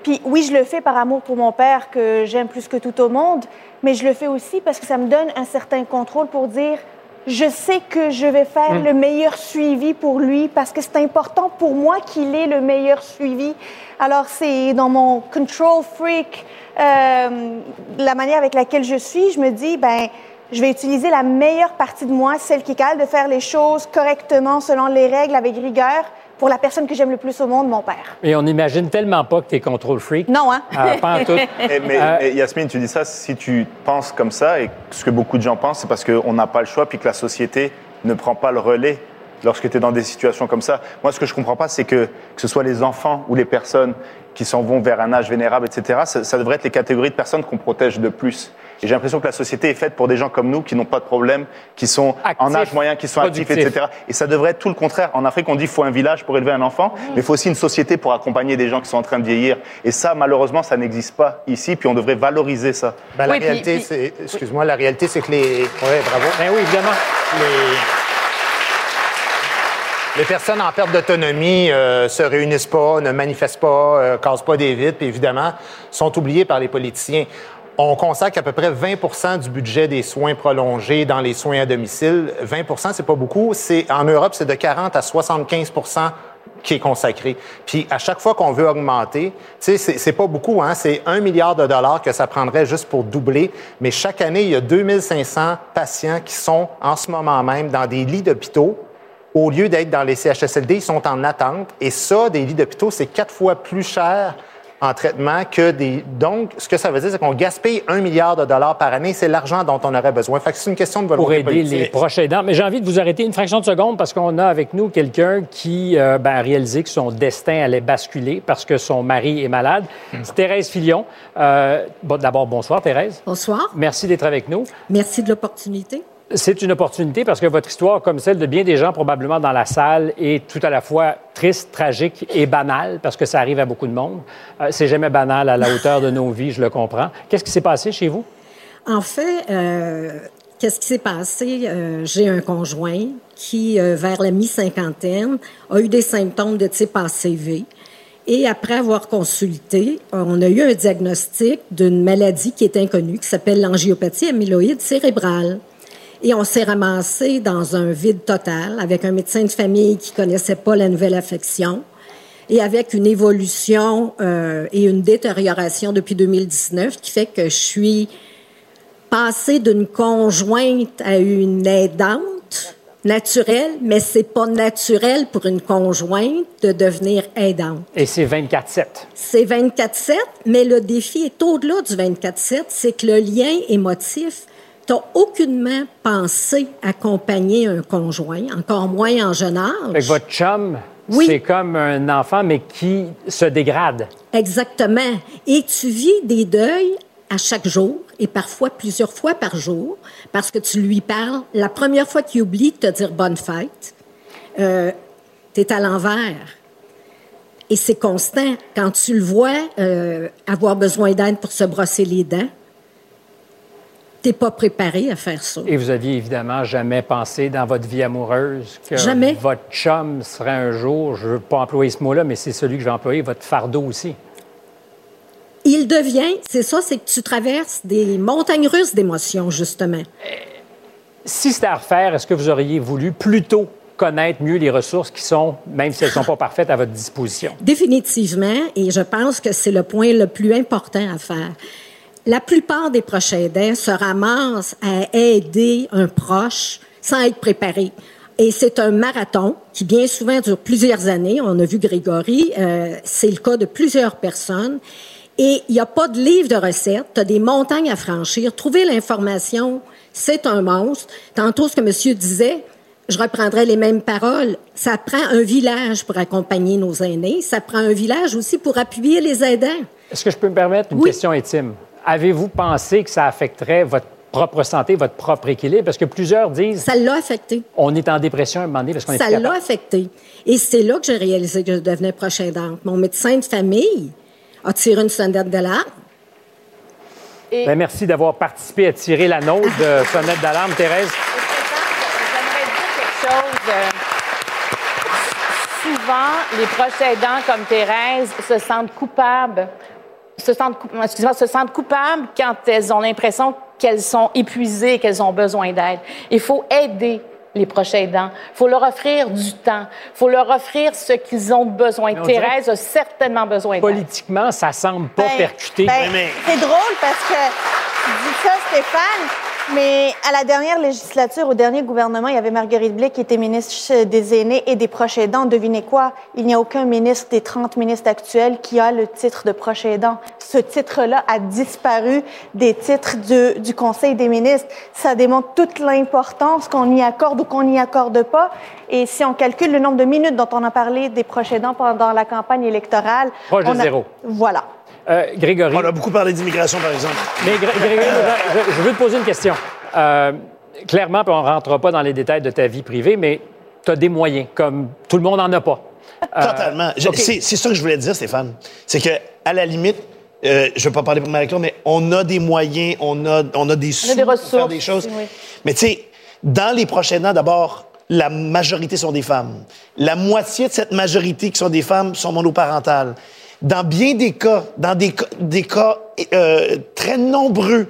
Puis oui, je le fais par amour pour mon père, que j'aime plus que tout au monde, mais je le fais aussi parce que ça me donne un certain contrôle pour dire, je sais que je vais faire Mm. le meilleur suivi pour lui parce que c'est important pour moi qu'il ait le meilleur suivi. Alors c'est dans mon control freak, euh, la manière avec laquelle je suis, je me dis, ben, je vais utiliser la meilleure partie de moi, celle qui est capable de faire les choses correctement, selon les règles, avec rigueur, pour la personne que j'aime le plus au monde, mon père. Et on n'imagine tellement pas que tu es contrôle freak. Non, hein? Ah, pas en tout. <laughs> Eh, mais, Euh, mais Yasmine, tu dis ça, si tu penses comme ça, et ce que beaucoup de gens pensent, c'est parce qu'on n'a pas le choix, puis que la société ne prend pas le relais lorsque tu es dans des situations comme ça. Moi, ce que je comprends pas, c'est que, que ce soit les enfants ou les personnes qui s'en vont vers un âge vénérable, etc., ça, ça devrait être les catégories de personnes qu'on protège de plus. Et j'ai l'impression que la société est faite pour des gens comme nous qui n'ont pas de problème, qui sont en âge moyen, qui sont actifs, etc. Et ça devrait être tout le contraire. En Afrique, on dit qu'il faut un village pour élever un enfant, mais il faut aussi une société pour accompagner des gens qui sont en train de vieillir. Et ça, malheureusement, ça n'existe pas ici, puis on devrait valoriser ça. Ben, la Oui, réalité, puis-. Excuse-moi, la réalité, c'est que les. Oui, bravo. Ben oui, évidemment. Les, les personnes en perte d'autonomie euh, se réunissent pas, ne manifestent pas, euh, cassent pas des vitres, puis évidemment, sont oubliés par les politiciens. On consacre à peu près 20% du budget des soins prolongés dans les soins à domicile. 20% c'est pas beaucoup. C'est en Europe, c'est de 40 à 75% qui est consacré. Puis à chaque fois qu'on veut augmenter, tu sais, c'est pas beaucoup, hein, c'est un milliard de dollars que ça prendrait juste pour doubler. Mais chaque année, il y a 2500 patients qui sont en ce moment même dans des lits d'hôpitaux. Au lieu d'être dans les CHSLD, ils sont en attente. Et ça, des lits d'hôpitaux, c'est quatre fois plus cher en traitement que des. Donc, ce que ça veut dire, c'est qu'on gaspille un milliard de dollars par année. C'est l'argent dont on aurait besoin. Fait que c'est une question de volonté pour aider politique. les proches aidants. Mais j'ai envie de vous arrêter une fraction de seconde parce qu'on a avec nous quelqu'un qui euh, ben, a réalisé que son destin allait basculer parce que son mari est malade. C'est Thérèse Filion. Euh, bon, D'abord, bonsoir Thérèse. Bonsoir. Merci d'être avec nous. Merci de l'opportunité. C'est une opportunité parce que votre histoire, comme celle de bien des gens probablement dans la salle, est tout à la fois triste, tragique et banale parce que ça arrive à beaucoup de monde. Euh, C'est jamais banal à la hauteur de nos vies, je le comprends. Qu'est-ce qui s'est passé chez vous? En fait, euh, qu'est-ce qui s'est passé? Euh, J'ai un conjoint qui, vers la mi-cinquantaine, a eu des symptômes de type ACV. Et après avoir consulté, on a eu un diagnostic d'une maladie qui est inconnue, qui s'appelle l'angiopathie amyloïde cérébrale. Et on s'est ramassé dans un vide total avec un médecin de famille qui connaissait pas la nouvelle affection et avec une évolution euh, et une détérioration depuis 2019 qui fait que je suis passée d'une conjointe à une aidante naturelle, mais c'est pas naturel pour une conjointe de devenir aidante. Et c'est 24-7. C'est 24-7, mais le défi est au-delà du 24-7, c'est que le lien émotif, t'as aucunement pensé accompagner un conjoint, encore moins en jeune Fait que âge. votre chum, Oui. c'est comme un enfant, mais qui se dégrade. Exactement. Et tu vis des deuils à chaque jour et parfois plusieurs fois par jour parce que tu lui parles. La première fois qu'il oublie de te dire bonne fête, euh, tu es à l'envers. Et c'est constant. Quand tu le vois euh, avoir besoin d'aide pour se brosser les dents, tu n'es pas préparé à faire ça. Et vous aviez évidemment jamais pensé dans votre vie amoureuse que Jamais. votre chum serait un jour, je ne veux pas employer ce mot-là, mais c'est celui que je vais employer, votre fardeau aussi. Il devient, c'est ça, c'est que tu traverses des montagnes russes d'émotions, justement. Si c'était à refaire, est-ce que vous auriez voulu plutôt connaître mieux les ressources qui sont, même si elles ne sont pas parfaites, à votre disposition? Définitivement, et je pense que c'est le point le plus important à faire. La plupart des proches aidants se ramassent à aider un proche sans être préparés. Et c'est un marathon qui bien souvent dure plusieurs années. On a vu Grégory, euh, c'est le cas de plusieurs personnes. Et il n'y a pas de livre de recettes, tu as des montagnes à franchir. Trouver l'information, c'est un monstre. Tantôt, ce que monsieur disait, je reprendrai les mêmes paroles. Ça prend un village pour accompagner nos aînés. Ça prend un village aussi pour appuyer les aidants. Est-ce que je peux me permettre une Oui. question intime? Avez-vous pensé que ça affecterait votre propre santé, votre propre équilibre? Parce que plusieurs disent Ça l'a affecté. on est en dépression à un moment donné parce qu'on est Ça l'a affecté. Et c'est là que j'ai réalisé que je devenais prochaine dente. Mon médecin de famille a tiré une sonnette d'alarme. Et- Ben, merci d'avoir participé à tirer la note de <laughs> sonnette d'alarme, Thérèse. J'aimerais dire quelque chose. euh, souvent, les proches aidants comme Thérèse se sentent coupables. Se sentent, se coupables quand elles ont l'impression qu'elles sont épuisées et qu'elles ont besoin d'aide. Il faut aider les proches aidants. Il faut leur offrir du temps. Il faut leur offrir ce qu'ils ont besoin. Thérèse a certainement besoin d'aide. Politiquement, ça semble pas Ben, percuté. ben, C'est drôle parce que tu dis ça, Stéphane, mais à la dernière législature, au dernier gouvernement, il y avait Marguerite Blais qui était ministre des Aînés et des proches aidants. Devinez quoi? Il n'y a aucun ministre des 30 ministres actuels qui a le titre de proche aidant. Ce titre-là a disparu des titres du, du Conseil des ministres. Ça démontre toute l'importance qu'on y accorde ou qu'on n'y accorde pas. Et si on calcule le nombre de minutes dont on a parlé des proches aidants pendant la campagne électorale... Proche de a- zéro. Voilà. Euh, Grégory. On a beaucoup parlé d'immigration, par exemple. Mais Gré- Grégory, <laughs> je, je veux te poser une question. Euh, clairement, puis on ne rentrera pas dans les détails de ta vie privée, mais tu as des moyens, comme tout le monde n'en a pas. Euh, Totalement. C'est ça que je voulais dire, Stéphane. C'est que à la limite, euh, je ne veux pas parler pour Marie-Claude, mais on a des moyens, on a, on a des sous des pour faire ressources, des choses. oui. Mais tu sais, dans les prochains ans, d'abord, la majorité sont des femmes. La moitié de cette majorité qui sont des femmes sont monoparentales. Dans bien des cas, dans des, des cas euh, très nombreux,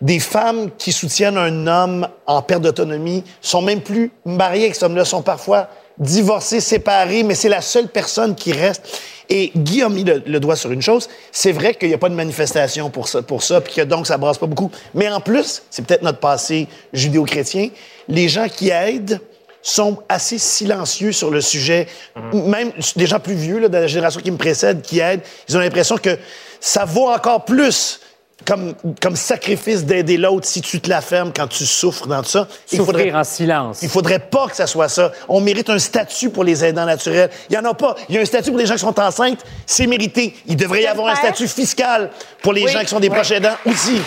des femmes qui soutiennent un homme en perte d'autonomie sont même plus mariées avec cet homme-là, sont parfois divorcées, séparées, mais c'est la seule personne qui reste. Et Guy a mis le, le doigt sur une chose. C'est vrai qu'il n'y a pas de manifestation pour ça, pour ça, puis que donc ça brasse pas beaucoup. Mais en plus, c'est peut-être notre passé judéo-chrétien, les gens qui aident sont assez silencieux sur le sujet. Même des gens plus vieux, là, de la génération qui me précède, qui aident, ils ont l'impression que ça vaut encore plus comme, comme sacrifice d'aider l'autre si tu te la fermes quand tu souffres dans ça. Il Souffrir faudrait, en silence. il faudrait pas que ça soit ça. On mérite un statut pour les aidants naturels. Il y en a pas. Il y a un statut pour les gens qui sont enceintes. C'est mérité. Il devrait y avoir un statut fiscal pour les Oui. gens qui sont des proches aidants aussi.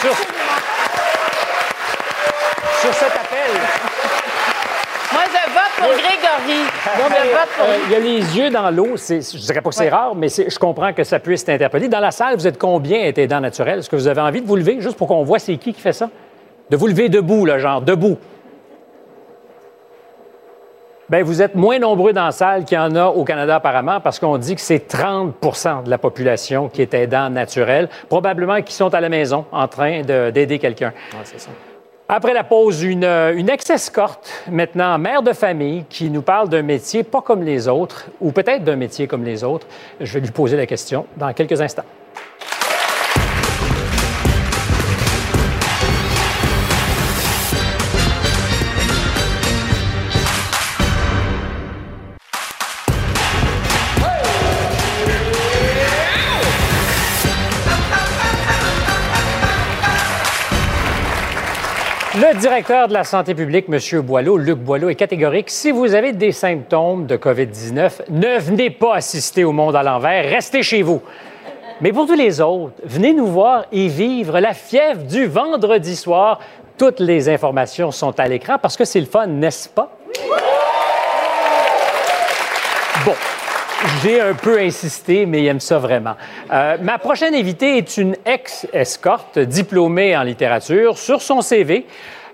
Sur, sur cet appel, Moi, je vote pour Grégory. Non, je mais, vote pour euh, <laughs> il y a les yeux dans l'eau. C'est- Je dirais pas que c'est rare, mais c'est- je comprends que ça puisse t'interpeller. Dans la salle, vous êtes combien à être aidant naturel? Est-ce que vous avez envie de vous lever, juste pour qu'on voit c'est qui qui fait ça? De vous lever debout, là, genre, debout. Bien, vous êtes moins nombreux dans la salle qu'il y en a au Canada apparemment parce qu'on dit que c'est 30% de la population qui est aidant naturel, probablement qui sont à la maison en train de- d'aider quelqu'un. Après la pause, une, euh, une ex-escorte, maintenant mère de famille, qui nous parle d'un métier pas comme les autres, ou peut-être d'un métier comme les autres. Je vais lui poser la question dans quelques instants. Le directeur de la santé publique, M. Boileau, Luc Boileau, est catégorique. Si vous avez des symptômes de COVID-19, ne venez pas assister au monde à l'envers, restez chez vous. Mais pour tous les autres, venez nous voir et vivre la fièvre du vendredi soir. Toutes les informations sont à l'écran parce que c'est le fun, n'est-ce pas? Bon, j'ai un peu insisté, mais il aime ça vraiment. Euh, ma prochaine invitée est une ex-escorte diplômée en littérature. Sur son CV,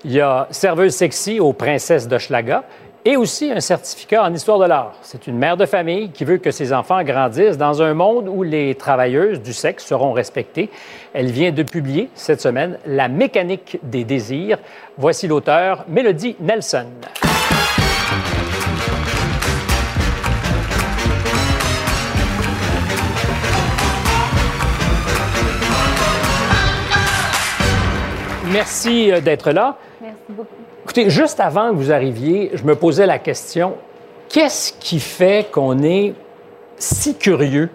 il y a serveuse sexy aux princesses d'Hochelaga et aussi un certificat en histoire de l'art. C'est une mère de famille qui veut que ses enfants grandissent dans un monde où les travailleuses du sexe seront respectées. Elle vient de publier cette semaine La mécanique des désirs. Voici l'auteur, Mélodie Nelson. Merci euh, d'être là. Merci beaucoup. Écoutez, juste avant que vous arriviez, je me posais la question qu'est-ce qui fait qu'on est si curieux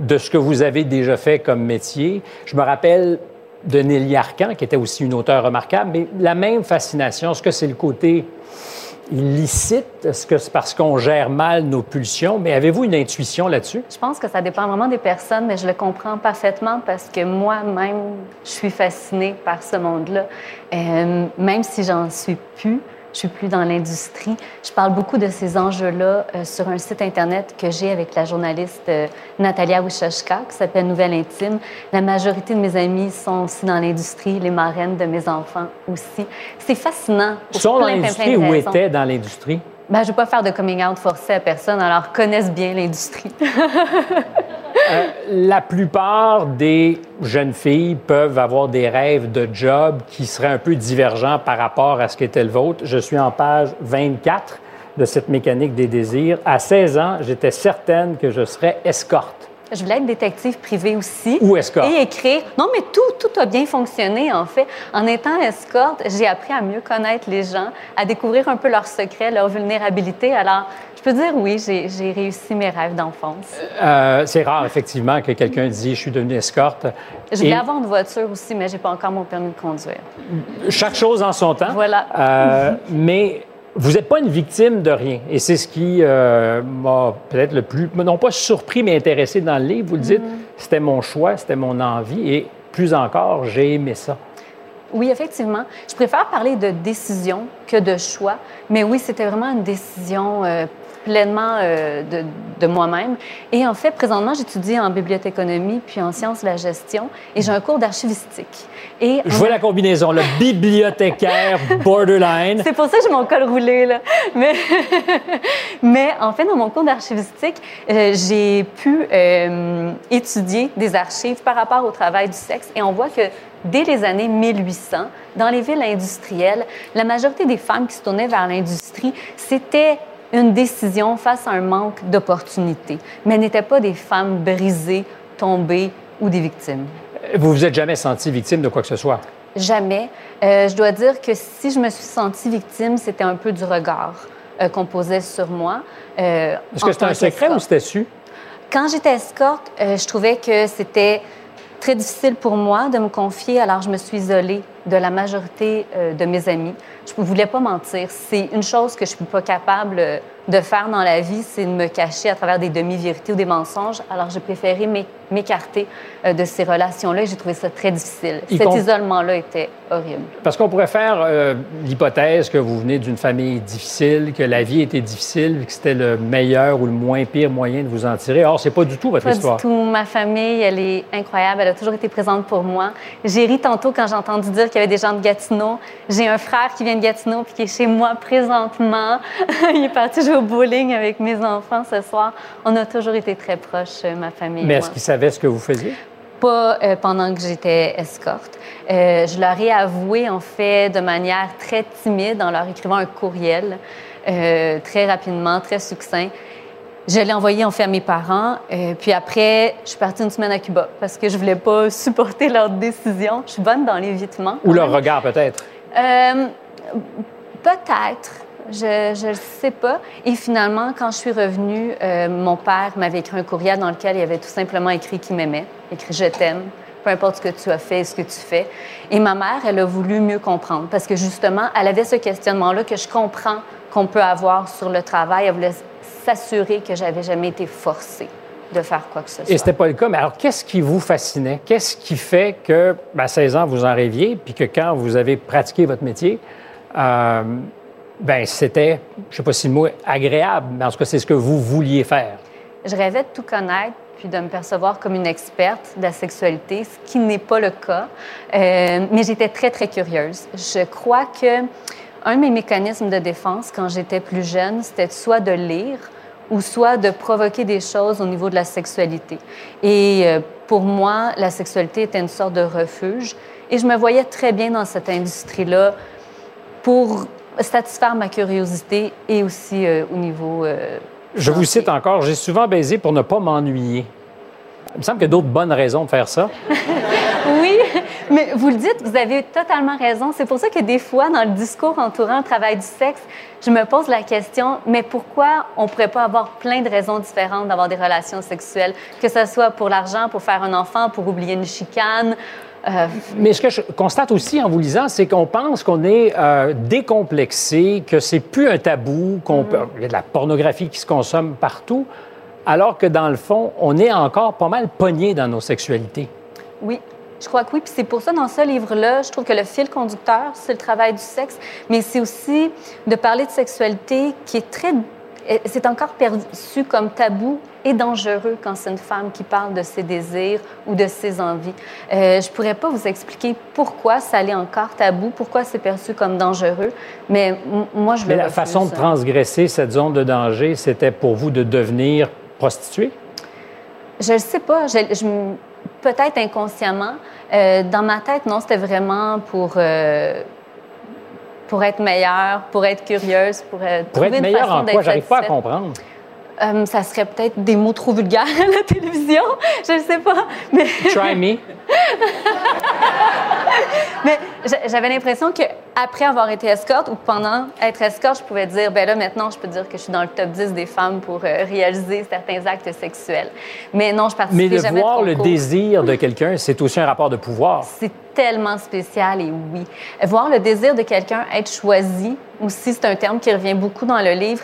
de ce que vous avez déjà fait comme métier? Je me rappelle de Nelly Arcan, qui était aussi une auteure remarquable, mais la même fascination, est-ce que c'est le côté illicite? Est-ce que c'est parce qu'on gère mal nos pulsions? Mais avez-vous une intuition là-dessus? Je pense que ça dépend vraiment des personnes, mais je le comprends parfaitement parce que moi-même, je suis fascinée par ce monde-là. Euh, même si j'en suis plus, Je suis plus dans l'industrie. Je parle beaucoup de ces enjeux-là euh, sur un site Internet que j'ai avec la journaliste euh, Natalia Wiszewska, qui s'appelle Nouvelle Intime. La majorité de mes amis sont aussi dans l'industrie, les marraines de mes enfants aussi. C'est fascinant. Ils sont dans l'industrie ou étaient dans l'industrie? Ben, je ne veux pas faire de coming out forcé à personne, alors connaissent bien l'industrie. <laughs> Euh, la plupart des jeunes filles peuvent avoir des rêves de job qui seraient un peu divergents par rapport à ce qu'était le vôtre. Je suis en page 24 de cette mécanique des désirs. À 16 ans, j'étais certaine que je serais escorte. Je voulais être détective privé aussi. Ou escorte. Et écrire. Non, mais tout, tout a bien fonctionné, en fait. En étant escorte, j'ai appris à mieux connaître les gens, à découvrir un peu leurs secrets, leurs vulnérabilités. Alors, je peux dire oui, j'ai réussi mes rêves d'enfance. Euh, c'est rare, effectivement, que quelqu'un dise je suis devenu escorte. Je voulais avoir une voiture aussi, mais j'ai pas encore mon permis de conduire. Chaque chose en son temps. Voilà. Euh, mais vous n'êtes pas une victime de rien. Et c'est ce qui euh, m'a peut-être le plus, non pas surpris, mais intéressé dans le livre. Vous le dites, Mm-hmm. c'était mon choix, c'était mon envie. Et plus encore, j'ai aimé ça. Oui, effectivement. Je préfère parler de décision que de choix. Mais oui, c'était vraiment une décision euh, pleinement euh, de, de moi-même. Et en fait, présentement, j'étudie en bibliothéconomie puis en sciences de la gestion et j'ai un cours d'archivistique. Et Je vois la combinaison, le <laughs> bibliothécaire borderline. C'est pour ça que j'ai mon col roulé, là. Mais, <laughs> mais en fait, dans mon cours d'archivistique, euh, j'ai pu euh, étudier des archives par rapport au travail du sexe et on voit que dès les années 1800, dans les villes industrielles, la majorité des femmes qui se tournaient vers l'industrie, c'était une décision face à un manque d'opportunités, mais n'étaient pas des femmes brisées, tombées ou des victimes. Vous vous êtes jamais senti victime de quoi que ce soit? Jamais. Euh, je dois dire que si je me suis sentie victime, c'était un peu du regard euh, qu'on posait sur moi. Euh, Est-ce que c'était un secret ou c'était su? Quand j'étais escorte, je trouvais que c'était très difficile pour moi de me confier, alors je me suis isolée de la majorité euh, de mes amis. Je ne voulais pas mentir. C'est une chose que je ne suis pas capable euh, de faire dans la vie, c'est de me cacher à travers des demi-vérités ou des mensonges. Alors j'ai préféré m'é- m'écarter euh, de ces relations-là et j'ai trouvé ça très difficile. Y Cet isolement-là était horrible. Parce qu'on pourrait faire euh, l'hypothèse que vous venez d'une famille difficile, que la vie était difficile, que c'était le meilleur ou le moins pire moyen de vous en tirer. Or, c'est pas du tout votre Pas histoire. du tout. Ma famille, elle est incroyable. Elle a toujours été présente pour moi. J'ai ri tantôt quand j'ai entendu dire qu'il y avait des gens de Gatineau. J'ai un frère qui vient de Gatineau puis qui est chez moi présentement. <laughs> Il est parti jouer au bowling avec mes enfants ce soir. On a toujours été très proches, euh, ma famille. Mais est-ce qu'ils savaient ce que vous faisiez? Pas euh, pendant que j'étais escorte. Euh, je leur ai avoué, en fait, de manière très timide, en leur écrivant un courriel, euh, très rapidement, très succinct. Je l'ai envoyé, en fait, à mes parents. puis après, je suis partie une semaine à Cuba parce que je voulais pas <laughs> supporter leur décision. Je suis bonne dans l'évitement. Ou leur regard, peut-être? Peut-être. Je ne sais pas. Et finalement, quand je suis revenue, euh, mon père m'avait écrit un courriel dans lequel il avait tout simplement écrit qu'il m'aimait, écrit Je t'aime, peu importe ce que tu as fait et ce que tu fais. Et ma mère, elle a voulu mieux comprendre parce que justement, elle avait ce questionnement-là que je comprends qu'on peut avoir sur le travail. Elle voulait s'assurer que j'avais jamais été forcée de faire quoi que ce soit. Et c'était pas le cas. Mais alors, qu'est-ce qui vous fascinait? Qu'est-ce qui fait que, ben, à 16 ans, vous en rêviez, puis que quand vous avez pratiqué votre métier, euh, ben, c'était, je sais pas si le mot est agréable, mais en tout cas, c'est ce que vous vouliez faire. Je rêvais de tout connaître puis de me percevoir comme une experte de la sexualité, ce qui n'est pas le cas. Euh, mais j'étais très, très curieuse. Je crois que un de mes mécanismes de défense quand j'étais plus jeune, c'était soit de lire ou soit de provoquer des choses au niveau de la sexualité. Et euh, pour moi, la sexualité était une sorte de refuge. Et je me voyais très bien dans cette industrie-là pour satisfaire ma curiosité et aussi euh, au niveau euh, Je vous cite encore, j'ai souvent baisé pour ne pas m'ennuyer. Il me semble qu'il y a d'autres bonnes raisons de faire ça. <laughs> Oui, mais vous le dites, vous avez totalement raison. C'est pour ça que des fois, dans le discours entourant le travail du sexe, je me pose la question, mais pourquoi on ne pourrait pas avoir plein de raisons différentes d'avoir des relations sexuelles, que ce soit pour l'argent, pour faire un enfant, pour oublier une chicane? Euh, Mais ce que je constate aussi en vous lisant, c'est qu'on pense qu'on est euh, décomplexé, que c'est plus un tabou, qu'on peut- il y a de la pornographie qui se consomme partout, alors que dans le fond, on est encore pas mal pogné dans nos sexualités. Oui, Je crois que oui. Puis c'est pour ça, dans ce livre-là, je trouve que le fil conducteur, c'est le travail du sexe, mais c'est aussi de parler de sexualité qui est très c'est encore perçu comme tabou et dangereux quand c'est une femme qui parle de ses désirs ou de ses envies. Euh, je pourrais pas vous expliquer pourquoi ça l'est encore tabou, pourquoi c'est perçu comme dangereux, mais moi, je le Mais la façon de transgresser cette zone de danger, c'était pour vous de devenir prostituée? Je ne sais pas. Je, Peut-être inconsciemment. Euh, dans ma tête, non, c'était vraiment pour... Euh, pour être meilleure, pour être curieuse, pour, euh, pour être meilleure en quoi? J'arrive pas à comprendre. Euh, ça serait peut-être des mots trop vulgaires à la télévision, je ne sais pas. Mais... Try me. mais j'avais l'impression qu'après avoir été escorte ou pendant être escorte, je pouvais dire, ben là, maintenant, je peux dire que je suis dans le top 10 des femmes pour euh, réaliser certains actes sexuels. Mais non, je participais mais jamais Mais de voir le désir de quelqu'un, c'est aussi un rapport de pouvoir. C'est tellement spécial et oui. Voir le désir de quelqu'un être choisi, aussi, c'est un terme qui revient beaucoup dans le livre,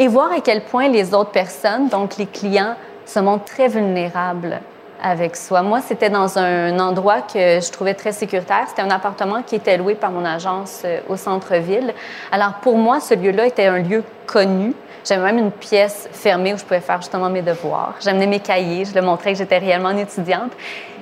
et voir à quel point les autres personnes, donc les clients, se montrent très vulnérables avec soi. Moi, c'était dans un endroit que je trouvais très sécuritaire. C'était un appartement qui était loué par mon agence euh, au centre-ville. Alors, pour moi, ce lieu-là était un lieu connu. J'avais même une pièce fermée où je pouvais faire justement mes devoirs. J'amenais mes cahiers, je le montrais que j'étais réellement une étudiante.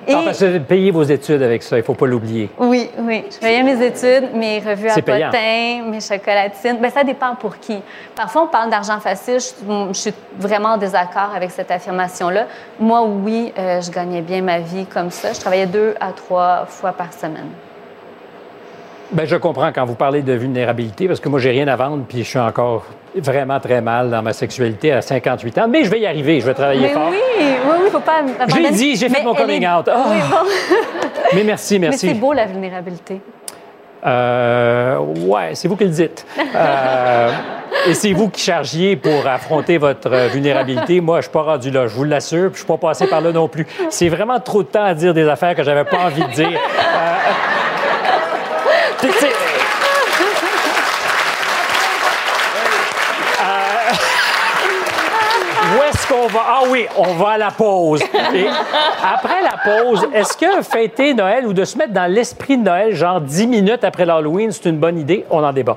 Et... Parce que payer vos études avec ça, il ne faut pas l'oublier. Oui, oui. Je payais mes études, mes revues à potins, mes chocolatines. Bien, ça dépend pour qui. Parfois, on parle d'argent facile. Je, suis vraiment en désaccord avec cette affirmation-là. Moi, oui, euh, je gagnais bien ma vie comme ça. Je travaillais deux à trois fois par semaine. Bien, je comprends quand vous parlez de vulnérabilité, parce que moi, j'ai rien à vendre, puis je suis encore vraiment très mal dans ma sexualité à 58 ans. Mais je vais y arriver, je vais travailler fort. Oui, oui, oui, faut pas. J'ai dit, j'ai fait mon coming out. Ah! Oui, bon. <laughs> Mais merci, merci. Mais c'est beau, la vulnérabilité. Euh, ouais, c'est vous qui le dites. Euh, et c'est vous qui chargiez pour affronter votre vulnérabilité. Moi, je suis pas rendu là, je vous l'assure, puis je suis pas passé par là non plus. C'est vraiment trop de temps à dire des affaires que j'avais pas envie de dire. Euh, <laughs> où est-ce qu'on Ah oui, on va à la pause. Après la pause, est-ce que fêter Noël ou de se mettre dans l'esprit de Noël, genre 10 minutes après l'Halloween, c'est une bonne idée? On en débat.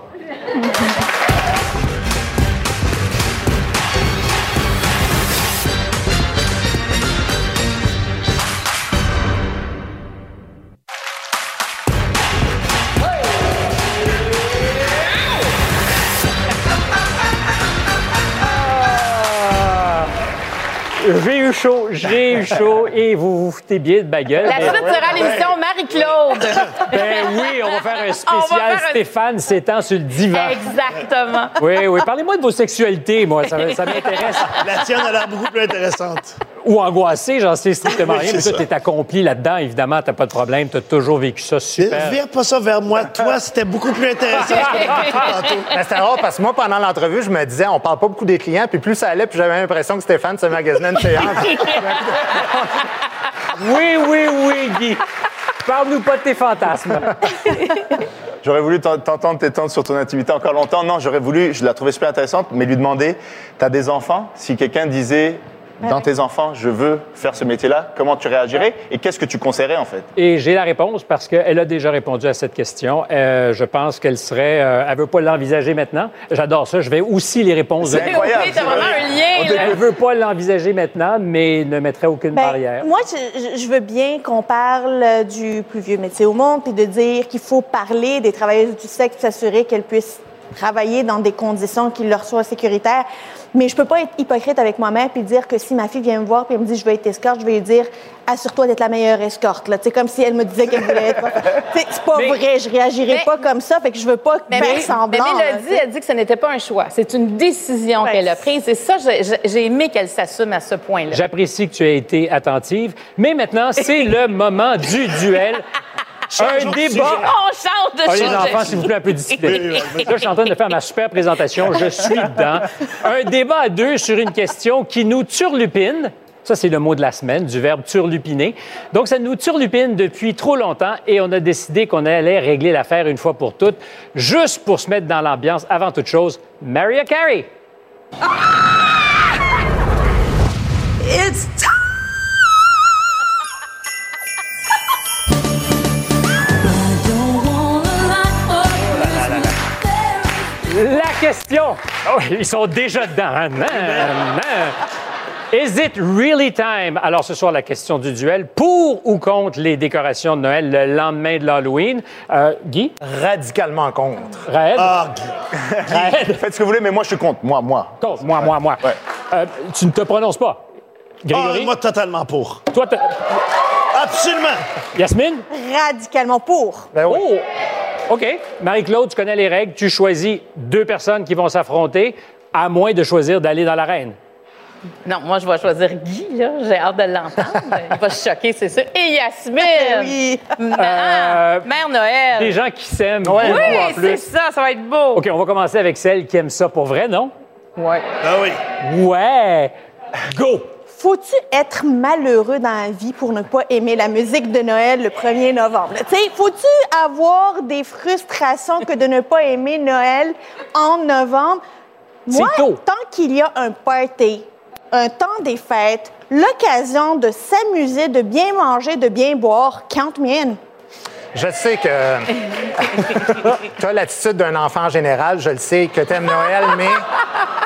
J'ai eu chaud, j'ai eu chaud et vous vous foutez bien de ma gueule. La suite sera l'émission Marie-Claude. Ben oui, on va faire un <laughs> spécial Stéphane s'étend sur le divan. Exactement. Oui, oui. Parlez-moi de vos sexualités, moi, ça, m'intéresse. La tienne a l'air beaucoup plus intéressante. Ou angoissée, j'en sais strictement rien. Mais toi, t'es accompli là-dedans, évidemment, t'as pas de problème, t'as toujours vécu ça super. Vire pas ça vers moi. Toi, c'était beaucoup plus intéressant. <laughs> Ben, c'était rare parce que moi, pendant l'entrevue, je me disais, on parle pas beaucoup des clients, puis plus ça allait, puis j'avais l'impression que Stéphane se magasinait une séance. <laughs> oui, oui, oui, Guy. Parle-nous pas de tes fantasmes. J'aurais voulu t'entendre t'étendre sur ton intimité encore longtemps. Non, j'aurais voulu, je la trouvais super intéressante, mais lui demander, t'as des enfants? Si quelqu'un disait, dans tes enfants, je veux faire ce métier-là, comment tu réagirais et qu'est-ce que tu conseillerais en fait? Et j'ai la réponse parce qu'elle a déjà répondu à cette question. Euh, je pense qu'elle serait, euh, elle veut pas l'envisager maintenant. J'adore ça. Je vais aussi les réponses. C'est incroyable. Oui, vraiment un lien. Elle veut pas l'envisager maintenant, mais ne mettrait aucune ben, barrière. Moi, je, je, veux bien qu'on parle du plus vieux métier au monde, puis de dire qu'il faut parler des travailleuses du sexe, s'assurer qu'elles puissent travailler dans des conditions qui leur soient sécuritaires. Mais je peux pas être hypocrite avec moi-même puis dire que si ma fille vient me voir puis elle me dit je veux être escorte, je vais lui dire assure-toi d'être la meilleure escorte là, c'est comme si elle me disait qu'elle voulait être <laughs> c'est pas vrai, je réagirais pas comme ça, fait que je veux pas mais, faire semblant. Mais elle dit, elle dit que ce n'était pas un choix, c'est une décision qu'elle a prise et ça j'ai aimé qu'elle s'assume à ce point-là. J'apprécie que tu aies été attentive, mais maintenant c'est le moment du duel <laughs> un débat. On chante de oh, Les enfants, s'il vous plaît, un peu de discipline. Là, je suis en train de faire ma super présentation. Je suis dedans. Un débat à deux sur une question qui nous turlupine. Ça, c'est le mot de la semaine, du verbe turlupiner. Donc, ça nous turlupine depuis trop longtemps et on a décidé qu'on allait régler l'affaire une fois pour toutes, juste pour se mettre dans l'ambiance. Avant toute chose, Maria Carey. It's time! Question. Oh, ils sont déjà dedans. hein? Is it really time? Alors, ce soir, la question du duel. Pour ou contre les décorations de Noël le lendemain de l'Halloween? Euh, Guy? Radicalement contre. Raël? Ah, Raël? Faites ce que vous voulez, mais moi, je suis contre. Moi, moi. Contre. Moi, moi, moi. Ouais. Euh, tu ne te prononces pas. ah, Grégory? moi, totalement pour. Toi, t'as- Absolument. Yasmine? Radicalement pour. Ben oui. Oh! OK. Marie-Claude, tu connais les règles. Tu choisis deux personnes qui vont s'affronter, à moins de choisir d'aller dans l'arène. Non, moi, je vais choisir Guy, là. J'ai hâte de l'entendre. <laughs> Il va se choquer, c'est sûr. Et Yasmine! <laughs> Oui. Euh, Mère Noël! Des gens qui s'aiment oui, beaucoup en c'est ça, ça va être beau. OK, on va commencer avec celle qui aime ça pour vrai, non? Ouais. Ah oui. Ouais! Go! Faut-tu être malheureux dans la vie pour ne pas aimer la musique de Noël le 1er novembre? Faut-tu avoir des frustrations que de ne pas aimer Noël en novembre? Moi, tôt. tant qu'il y a un party, un temps des fêtes, l'occasion de s'amuser, de bien manger, de bien boire, count me in. Je sais que <laughs> tu as l'attitude d'un enfant en général. Je le sais que tu aimes Noël, mais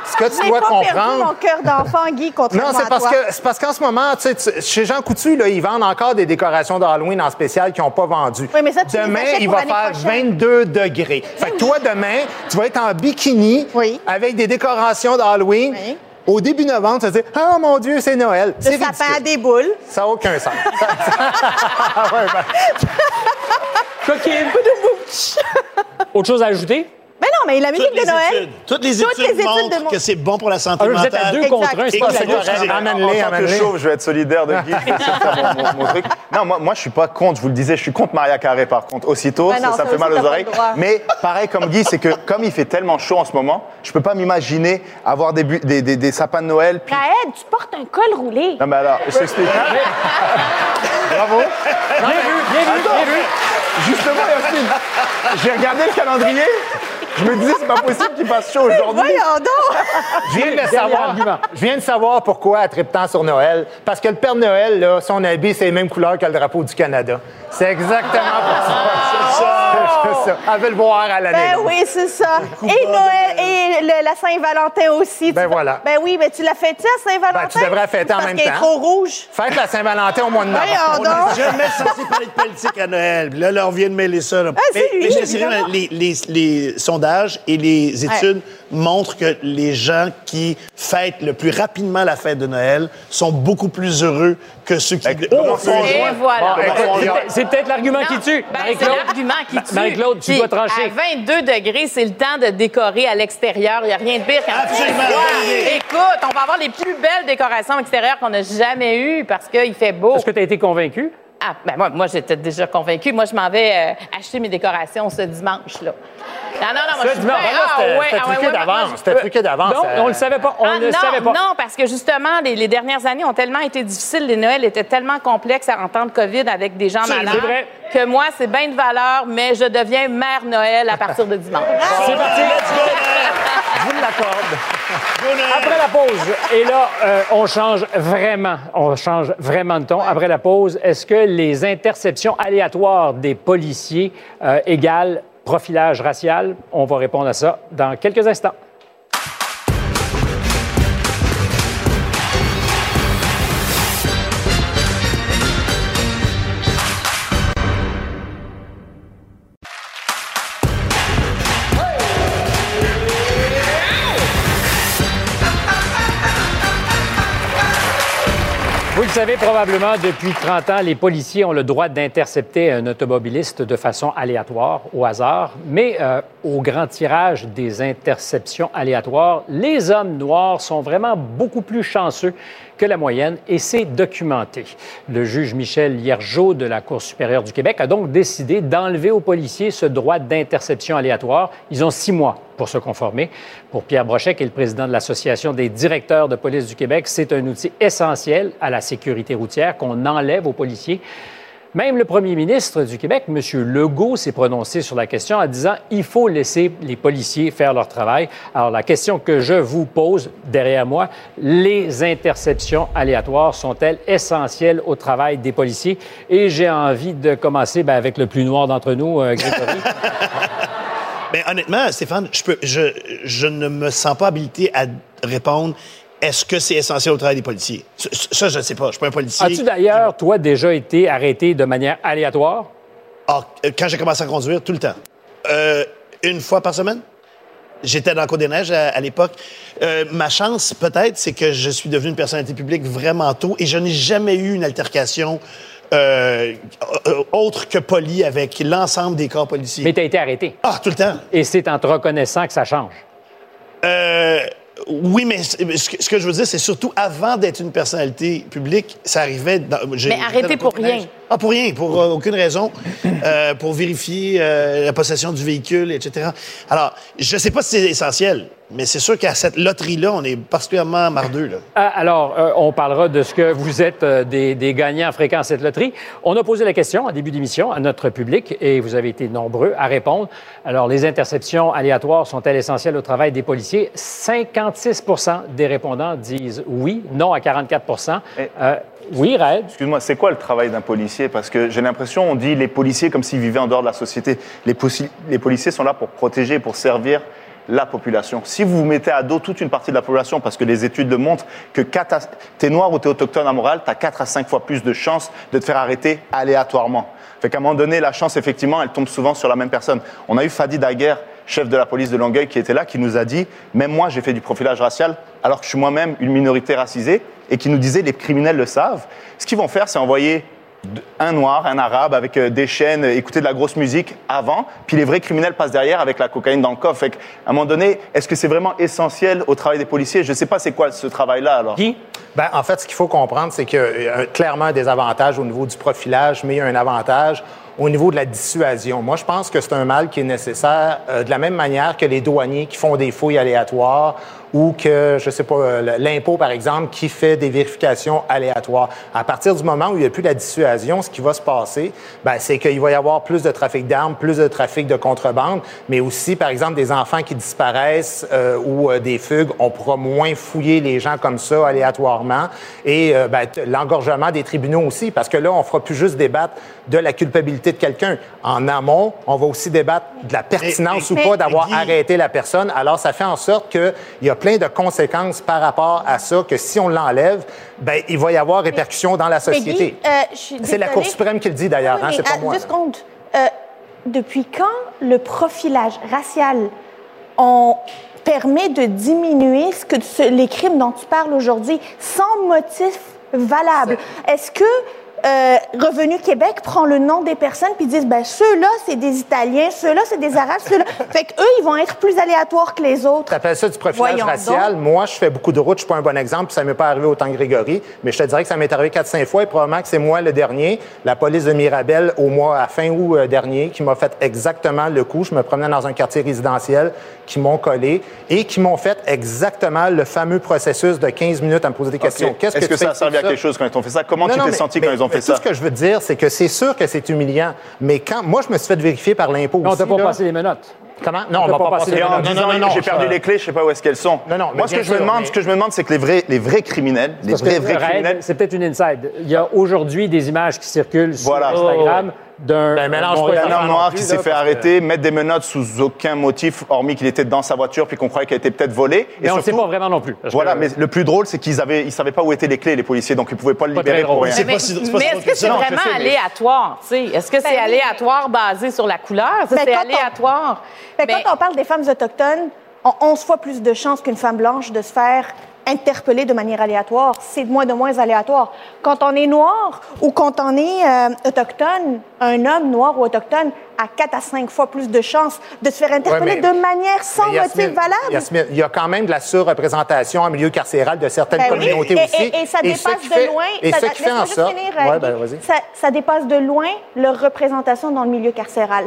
ce que tu dois pas perdu comprendre. mon cœur d'enfant, Guy, Non, c'est parce que c'est parce qu'en ce moment, tu sais, tu- chez Jean Coutu, là, ils vendent encore des décorations d'Halloween en spécial qui n'ont pas vendu. Oui, mais ça, tu les demain, il pour va faire prochaine. 22 degrés. Fait que toi, demain, tu vas être en bikini Oui. avec des décorations d'Halloween. Oui. Au début novembre, vas dire Ah mon Dieu, c'est Noël. Le C'est sapin ridicule. à des boules. Ça n'a aucun sens. <laughs> <laughs> Ouais, ben, Coquine! Autre chose à ajouter? Mais non, mais la musique Toutes les de Noël. études, toutes les Toutes études, les études montrent de mon- que c'est bon pour la santé Ah, vous êtes à mentale. deux contre un, c'est pas chauve, je vais être solidaire de Guy. Je vais essayer de faire mon, truc. Non, moi, moi, je suis pas contre. Je vous le disais, je suis contre Maria Carré, par contre. Aussitôt, Ben non, ça, ça ça me fait mal aux oreilles. Mais pareil comme Guy, c'est que comme il fait tellement chaud en ce moment, je peux pas m'imaginer avoir des, bu- des, des- des sapins de Noël. Puis... Tu portes un col roulé. Non, mais alors, je t'explique. <laughs> Bravo. Bien vu, bien vu, bien vu. Justement, Yasmine, j'ai regardé le calendrier. Je me disais, c'est pas possible qu'il fasse chaud aujourd'hui. Voyons donc! <laughs> Je viens de savoir. Je viens de savoir pourquoi elle tripe tant sur Noël. Parce que le Père Noël, là, son habit, c'est les mêmes couleurs que le drapeau du Canada. C'est exactement pour ça. C'est ça. Elle veut le voir à l'année. Ben oui, c'est ça. Et Noël, et le- la Saint-Valentin aussi. Ben Tu- voilà. Ben oui, mais tu l'as fêté à Saint-Valentin? Ben, tu devrais la fêter en Parce même qu'elle est temps. trop rouge. Fête la Saint-Valentin au mois de novembre. Voyons On n'a donc. jamais censé parler de politique à Noël. Puis Là, là, on vient de mêler ça. là. Ah, c'est lui, mais je te dirais, évidemment. les, les- les sondages et les études montrent que les gens qui fêtent le plus rapidement la fête de Noël sont beaucoup plus heureux que ceux qui... Oh. Et voilà. Bon, C'est peut- C'est peut-être l'argument qui tue. Ben, c'est l'argument qui tue. Marie-Claude, tu Puis, dois trancher. À 22 degrés, c'est le temps de décorer à l'extérieur. Il n'y a rien de pire qu'un Absolument. Écoute, on va avoir les plus belles décorations extérieures qu'on n'a jamais eues parce qu'il fait beau. Est-ce que tu as été convaincu? Ah, ben moi, moi j'étais déjà convaincue. Moi, je m'en vais euh, acheter mes décorations ce dimanche-là. Non, non, non, moi, Ce je suis dimanche, ben ah, C'était ouais, ah, ouais, truqué ouais, moi, d'avance. C'était truqué d'avance. Non, Euh, on le savait pas. On ah, ne le non, savait pas. non, parce que justement, les, les dernières années ont tellement été difficiles. Les Noëls étaient tellement complexes en temps de COVID avec des gens C'est malades vrai. que moi, c'est bien de valeur, mais je deviens mère Noël à partir de dimanche. C'est parti. Je vous l'accorde. Après la pause, et là, euh, on change vraiment, on change vraiment de ton. Après la pause, est-ce que les interceptions aléatoires des policiers euh, égalent profilage racial? On va répondre à ça dans quelques instants. Le savez probablement, depuis 30 ans, les policiers ont le droit d'intercepter un automobiliste de façon aléatoire, au hasard. Mais euh, au grand tirage des interceptions aléatoires, les hommes noirs sont vraiment beaucoup plus chanceux que la moyenne et c'est documenté. Le juge Michel Hiergeau de la Cour supérieure du Québec a donc décidé d'enlever aux policiers ce droit d'interception aléatoire. Ils ont six mois pour se conformer. Pour Pierre Brochet, qui est le président de l'Association des directeurs de police du Québec, c'est un outil essentiel à la sécurité routière qu'on enlève aux policiers. Même le premier ministre du Québec, M. Legault, s'est prononcé sur la question en disant il faut laisser les policiers faire leur travail. Alors, la question que je vous pose derrière moi, les interceptions aléatoires sont-elles essentielles au travail des policiers? Et j'ai envie de commencer ben, avec le plus noir d'entre nous, euh, Grégory. Mais <laughs> honnêtement, Stéphane, je ne me sens pas habilité à répondre est-ce que c'est essentiel au travail des policiers? Ça, ça, je ne sais pas. Je ne suis pas un policier. As-tu d'ailleurs, toi, déjà été arrêté de manière aléatoire? Ah, euh, quand j'ai commencé à conduire, tout le temps. Euh, une fois par semaine? J'étais dans le Côte des Neiges à, à l'époque. Euh, ma chance, peut-être, c'est que je suis devenu une personnalité publique vraiment tôt et je n'ai jamais eu une altercation euh, autre que polie avec l'ensemble des corps policiers. Mais tu as été arrêté. Ah, tout le temps. Et c'est en te reconnaissant que ça change. Euh, oui, mais ce que, je veux dire, c'est surtout avant d'être une personnalité publique, ça arrivait. Dans, Mais le pour rien. Ah, pour rien, pour euh, aucune raison, euh, pour vérifier euh, la possession du véhicule, etc. Alors, je sais pas si c'est essentiel, mais c'est sûr qu'à cette loterie-là, on est particulièrement mardeux. Là. Ah, Alors, euh, on parlera de ce que vous êtes euh, des, des gagnants fréquents à cette loterie. On a posé la question en début d'émission à notre public et vous avez été nombreux à répondre. Alors, les interceptions aléatoires sont-elles essentielles au travail des policiers? 56% des répondants disent oui, non à 44 Euh, Oui, Red? Excuse-moi, c'est quoi le travail d'un policier? Parce que j'ai l'impression, on dit les policiers comme s'ils vivaient en dehors de la société. Les, policiers sont là pour protéger, pour servir la population. Si vous vous mettez à dos toute une partie de la population, parce que les études le montrent, que tu es noir ou tu es autochtone à Montréal, tu as 4 à 5 fois plus de chances de te faire arrêter aléatoirement. Fait qu'à un moment donné, la chance, effectivement, elle tombe souvent sur la même personne. On a eu Fadi Daguerre, chef de la police de Longueuil, qui était là, qui nous a dit, même moi, j'ai fait du profilage racial, alors que je suis moi-même une minorité racisée, et qui nous disait, les criminels le savent. Ce qu'ils vont faire, c'est envoyer un noir, un arabe avec euh, des chaînes, écouter de la grosse musique avant, puis les vrais criminels passent derrière avec la cocaïne dans le coffre. Fait qu'à un moment donné, est-ce que c'est vraiment essentiel au travail des policiers? Je ne sais pas c'est quoi ce travail-là alors. Guy? Ben, en fait, ce qu'il faut comprendre, c'est qu'il y a euh, clairement un désavantage au niveau du profilage, mais il y a un avantage au niveau de la dissuasion. Moi, je pense que c'est un mal qui est nécessaire euh, de la même manière que les douaniers qui font des fouilles aléatoires ou que, je sais pas, euh, l'impôt, par exemple, qui fait des vérifications aléatoires. À partir du moment où il n'y a plus la dissuasion, ce qui va se passer, ben, c'est qu'il va y avoir plus de trafic d'armes, plus de trafic de contrebande, mais aussi, par exemple, des enfants qui disparaissent euh, ou euh, des fugues. On pourra moins fouiller les gens comme ça aléatoirement. Et euh, ben, l'engorgement des tribunaux aussi, parce que là, on fera plus juste débattre de la culpabilité de quelqu'un. En amont, on va aussi débattre de la pertinence Mais- ou pas d'avoir arrêté la personne. Alors, ça fait en sorte qu'il y a plein de conséquences par rapport à ça, que si on l'enlève, ben, il va y avoir répercussions dans la société. Euh, C'est la. Cour suprême qui le dit d'ailleurs, Oui, hein, c'est pas moi. Deux secondes. Euh, depuis quand le profilage racial on permet de diminuer ce que, ce- les crimes dont tu parles aujourd'hui sans motif valable? Est-ce que euh, Revenu Québec prend le nom des personnes puis disent ben ceux-là c'est des Italiens, ceux-là c'est des Arabes, ceux-là. <laughs> fait qu'eux ils vont être plus aléatoires que les autres. Tu appelles ça du profilage Voyons racial. donc. Moi, je fais beaucoup de routes. Je suis pas un bon exemple. puis Ça m'est pas arrivé autant que Grégory. Mais je te dirais que ça m'est arrivé 4-5 fois et probablement que c'est moi le dernier. La police de Mirabel, au mois, à fin août euh, dernier, qui m'a fait exactement le coup. Je me promenais dans un quartier résidentiel qui m'ont collé et qui m'ont fait exactement le fameux processus de 15 minutes à me poser des questions. Est-ce que, ça a servi à quelque chose quand ils ont fait ça? Comment Non, tu t'es senti mais- quand ils ont mais Tout ça ce que je veux dire, c'est que c'est sûr que c'est humiliant. Mais quand moi, je me suis fait vérifier par l'impôt Mais on aussi. t'a pas là. passé les menottes. Comment? Non, On on peut va pas pas passer les Non, disant, non, non, j'ai perdu les clés, je sais pas où est-ce qu'elles sont. Non, non, mais Moi, ce que je me demande, mais- ce que je me demande, c'est que les vrais, les vrais criminels, les vrais, vrais criminels, c'est peut-être une inside. Il y a aujourd'hui des images qui circulent sur Voilà. Instagram d'un Ben, mélange pas Montréal- les un homme non noir plus, qui s'est fait que- arrêter, mettre des menottes sous aucun motif, hormis qu'il était dans sa voiture, puis qu'on croyait qu'elle était peut-être volée. Mais on ne sait pas vraiment non plus. Voilà, que- mais le plus drôle, c'est qu'ils avaient, ils savaient pas où étaient les clés, les policiers, donc ils pouvaient pas le Pas libérer pour rien. Mais, est-ce que que c'est vraiment sais, mais- aléatoire? Est-ce que c'est Ben aléatoire basé sur la couleur? Ben, c'est aléatoire. Mais- quand on parle des femmes autochtones, ont 11 fois plus de chances qu'une femme blanche de se faire interpeller de manière aléatoire. C'est de moins de moins aléatoire. Quand on est noir ou quand on est euh, autochtone, un homme noir ou autochtone a 4 à 5 fois plus de chances de se faire interpeller Ouais, mais- de manière sans motif valable. Yasmine, il y a quand même de la surreprésentation en milieu carcéral de certaines Ben oui, communautés et, aussi. et- et ça ce dépasse qui de fait- loin. Et ça, ce qui fait laisse-moi en juste sorte. finir, Ouais, ben, Guy. vas-y. ça, ça dépasse de loin leur représentation dans le milieu carcéral.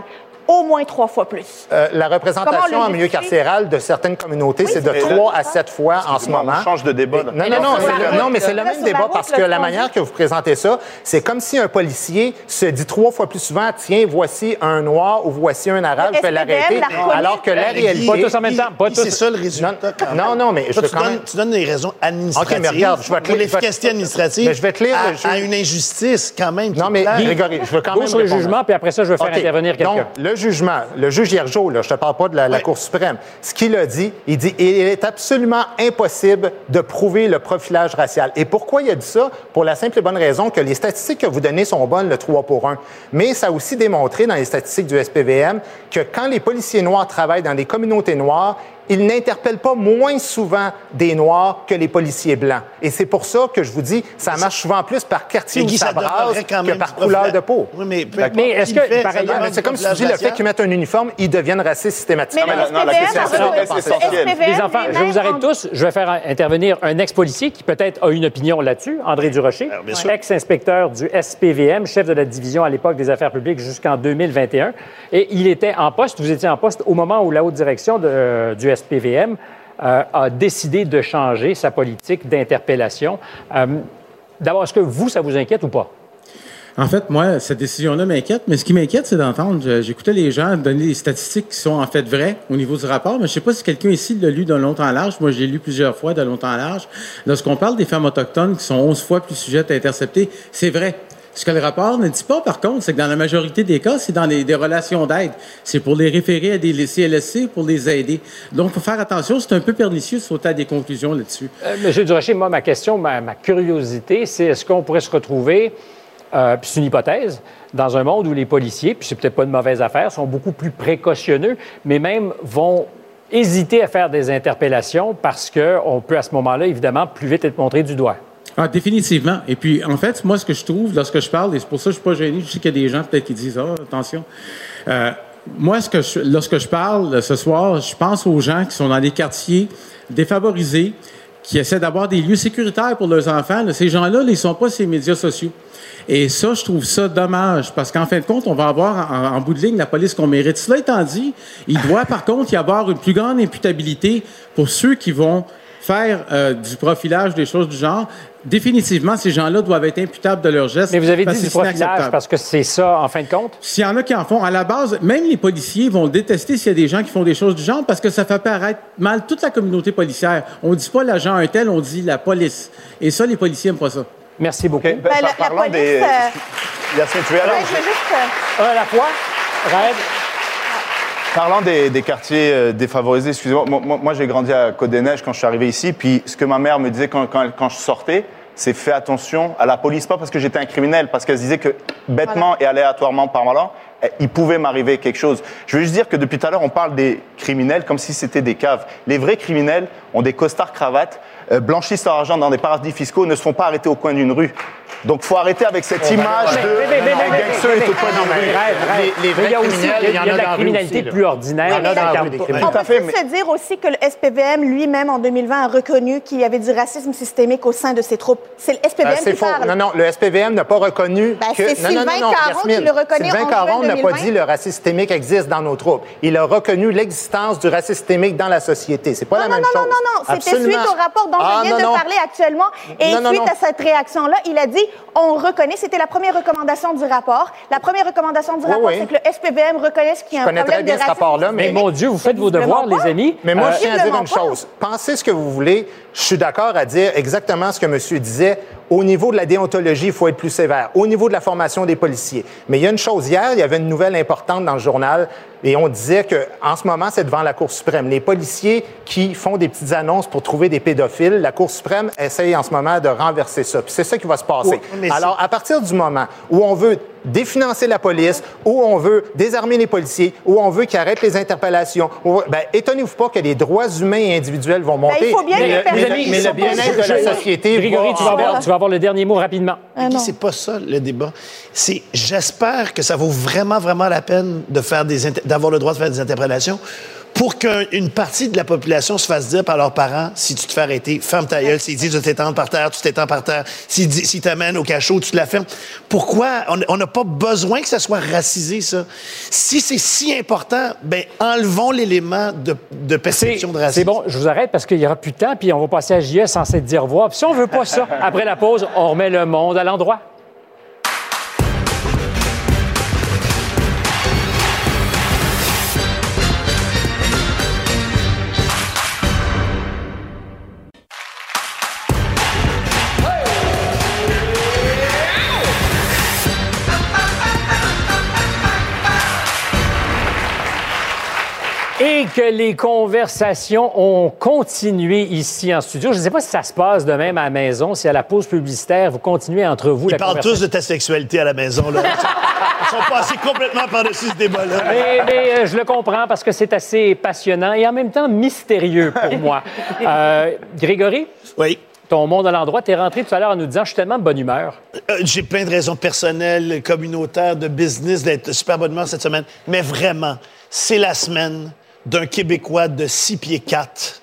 Au moins trois fois plus. Euh, la représentation le en milieu carcéral de certaines communautés, c'est de mais 3 là- à 7 fois en ce moment. On change de débat. là. Non, Mais non, non, le, non, mais c'est le même débat route, parce le que la manière que vous présentez ça, c'est comme si un policier se dit trois fois plus souvent Tiens, voici un noir ou voici un arabe, je vais l'arrêter. Alors que la réalité. Pas tous en même temps. C'est ça le résultat. Non, non, mais je tu, donnes, même- tu donnes des raisons administratives. OK, mais regarde, je vais te l'efficacité administrative. Je vais te <laughs> lire à, le une injustice quand même. Non, mais. Grégory, je veux quand même. sur les répondre. jugements, puis après ça, je vais faire intervenir quelqu'un. Jugement, le juge Hiergeau, là, je ne te parle pas de la, la Cour suprême, ce qu'il a dit, il dit il est absolument impossible de prouver le profilage racial. Et pourquoi il a dit ça? Pour la simple et bonne raison que les statistiques que vous donnez sont bonnes, le 3 pour 1. Mais ça a aussi démontré dans les statistiques du SPVM que quand les policiers noirs travaillent dans des communautés noires, ils n'interpellent pas moins souvent des Noirs que les policiers blancs. Et c'est pour ça que je vous dis, ça marche souvent plus par quartier où ça ça brasse que par couleur de peau. Oui, mais Mais est-ce que, par ailleurs, c'est comme si tu dis le fait qu'ils mettent un uniforme, ils deviennent racistes systématiquement. Mais le non, la question, a c'est Les enfants, je vous arrête tous. Je vais faire intervenir un ex-policier qui peut-être a une opinion là-dessus, André Durocher, ex-inspecteur du SPVM, chef de la division à l'époque des affaires publiques jusqu'en 2021. Et il était en poste, vous étiez en poste au moment où la haute direction de- du SPVM euh, a décidé de changer sa politique d'interpellation. Euh, D'abord, est-ce que vous, ça vous inquiète ou pas? En fait, moi, cette décision-là m'inquiète, mais ce qui m'inquiète, c'est d'entendre, j'écoutais les gens donner des statistiques qui sont en fait vraies au niveau du rapport, mais je sais pas si quelqu'un ici l'a lu de long en large. Moi, je l'ai lu plusieurs fois de long en large. Lorsqu'on parle des femmes autochtones qui sont 11 fois plus sujettes à intercepter, c'est vrai. Ce que le rapport ne dit pas, par contre, c'est que dans la majorité des cas, c'est dans des relations d'aide. C'est pour les référer à des CLSC pour les aider. Donc, il faut faire attention. C'est un peu pernicieux de sauter à des conclusions là-dessus. Euh, Monsieur Durocher, moi, ma question, ma, ma curiosité, c'est est-ce qu'on pourrait se retrouver, euh, puis c'est une hypothèse, dans un monde où les policiers, puis c'est peut-être pas une mauvaise affaire, sont beaucoup plus précautionneux, mais même vont hésiter à faire des interpellations parce qu'on peut à ce moment-là, évidemment, plus vite être montré du doigt? Ah, définitivement. Et puis, en fait, moi, ce que je trouve lorsque je parle, et c'est pour ça que je suis pas gêné, je sais qu'il y a des gens peut-être qui disent, ah, attention. Euh, moi, lorsque je parle ce soir, je pense aux gens qui sont dans des quartiers défavorisés, qui essaient d'avoir des lieux sécuritaires pour leurs enfants. Ces gens-là, là, ils sont pas les médias sociaux. Et ça, je trouve ça dommage, parce qu'en fin de compte, on va avoir en, en bout de ligne la police qu'on mérite. Cela étant dit, il doit par contre y avoir une plus grande imputabilité pour ceux qui vont faire euh, du profilage, des choses du genre. Définitivement, ces gens-là doivent être imputables de leurs gestes. Mais vous avez dit que du profilage parce que c'est ça, en fin de compte? S'il y en a qui en font, à la base, même les policiers vont détester s'il y a des gens qui font des choses du genre parce que ça fait paraître mal toute la communauté policière. On dit pas l'agent un tel, on dit la police. Et ça, les policiers n'aiment pas ça. Merci beaucoup. Ben, Ben, la- la parlons police, des. euh, tu es juste, euh, à la fois. Rêve. Parlant des, des quartiers euh, défavorisés, excusez-moi, moi, j'ai grandi à Côte-des-Neiges quand je suis arrivé ici, puis ce que ma mère me disait quand, quand, quand je sortais, c'est fais attention à la police, pas parce que j'étais un criminel, parce qu'elle se disait que bêtement et aléatoirement par malin, eh, il pouvait m'arriver quelque chose. Je veux juste dire que depuis tout à l'heure, on parle des criminels comme si c'était des caves. Les vrais criminels ont des costards cravates, euh, blanchissent leur argent dans des paradis fiscaux, ne se font pas arrêter au coin d'une rue. Donc, faut arrêter avec cette image de Mais, mais, mais, mais, mais, gangster rêve, rêve. Les- les Mais il y a vrais aussi criminels, il y a, il y en a de dans la rue criminalité plus ordinaire. Non. On Tout peut se dire aussi que le SPVM lui-même, en 2020, a reconnu qu'il y avait du racisme systémique au sein de ses troupes. C'est le SPVM Euh, c'est qui faux. parle. Non, non, le SPVM n'a pas reconnu Ben, que... c'est non, non, non, Sylvain non, Caron qui le reconnaît Sylvain Caron n'a pas 2020. dit le racisme systémique existe dans nos troupes. Il a reconnu l'existence du racisme systémique dans la société. C'est pas Non, la non, même non, chose. non, non, non. C'était Absolument. suite au rapport dont Ah, je viens non, de non. parler actuellement. Et Non, non, suite non. à cette réaction-là, il a dit on reconnaît, c'était la première recommandation du rapport. La première recommandation du rapport, oui. c'est que le SPVM reconnaisse qu'il y a un connais problème très bien de ce racisme rapport-là, mais- Mais mon Dieu, vous faites vos devoirs, pas. les amis. Mais moi, Euh, je tiens à dire une pas. chose. Pensez ce que vous voulez. Je suis d'accord à dire exactement ce que monsieur disait. Au niveau de la déontologie, il faut être plus sévère. Au niveau de la formation des policiers. Mais il y a une chose. Hier, il y avait une nouvelle importante dans le journal et on disait que en ce moment, c'est devant la Cour suprême. Les policiers qui font des petites annonces pour trouver des pédophiles, la Cour suprême essaye en ce moment de renverser ça. Puis c'est ça qui va se passer. Oui, Alors, à partir du moment où on veut définancer la police, où on veut désarmer les policiers, où on veut qu'ils arrêtent les interpellations, où- ben, étonnez-vous pas que les droits humains et individuels vont monter. Ben, il faut bien mais les le, mais le- mais bien-être de la société Grégory, va tu vas, avoir, tu vas avoir le dernier mot rapidement. Ah, c'est pas ça le débat. C'est j'espère que ça vaut vraiment vraiment la peine de faire des inter- d'avoir le droit de faire des interprétations pour qu'une partie de la population se fasse dire par leurs parents si tu te fais arrêter, ferme ta gueule. S'ils disent de t'étendre par terre, tu t'étends par terre. S'ils s'ils t'amènent au cachot, tu te la fermes. Pourquoi on n'a pas besoin que ça soit racisé ça? Si c'est si important, ben enlevons l'élément de, de perception de racisme. c'est bon, je vous arrête parce qu'il n'y aura plus de temps, puis on va passer à JS sans s'être dire au revoir. Puis si on veut pas ça, après la pause, on remet le monde à l'endroit. Et que les conversations ont continué ici en studio. Je ne sais pas si ça se passe de même à la maison, si à la pause publicitaire, vous continuez entre vous Ils la parlent tous de ta sexualité à la maison. Là. <laughs> Ils sont passés complètement par-dessus ce débat-là. Mais, mais, euh, je le comprends parce que c'est assez passionnant et en même temps mystérieux pour moi. Euh, Grégory? Oui. Ton monde à l'endroit, tu es rentré tout à l'heure en nous disant Je suis tellement de bonne humeur. Euh, J'ai plein de raisons personnelles, communautaires, de business, d'être super bonne humeur cette semaine. Mais vraiment, c'est la semaine d'un Québécois de 6 pieds 4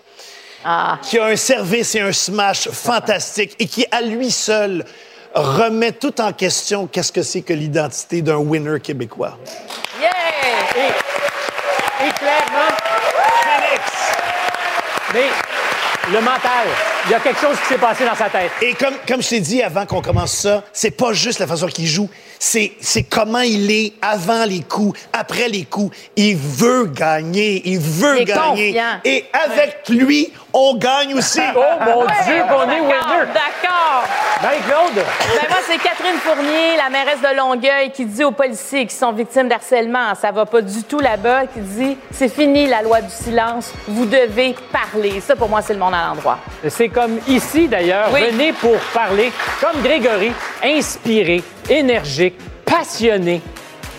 qui a un service et un smash fantastique et qui, à lui seul, remet tout en question qu'est-ce que c'est que l'identité d'un winner québécois. Yeah! Et clairement, mais le mental, il y a quelque chose qui s'est passé dans sa tête. Et comme, comme je t'ai dit avant qu'on commence ça, c'est pas juste la façon qu'il joue, c'est, c'est comment il est avant les coups, après les coups. Il veut gagner, il veut Il gagner. confiant. Et avec lui, on gagne aussi. <laughs> Oh mon Dieu, qu'on est D'accord, winner! D'accord. Marie-Claude? Ben moi, c'est Catherine Fournier, la mairesse de Longueuil, qui dit aux policiers qui sont victimes d'harcèlement, ça va pas du tout là-bas, qui dit c'est fini la loi du silence, vous devez parler. Ça, pour moi, c'est le monde à l'endroit. C'est comme ici d'ailleurs, Oui. venez pour parler, comme Grégory, inspiré, énergique, passionné.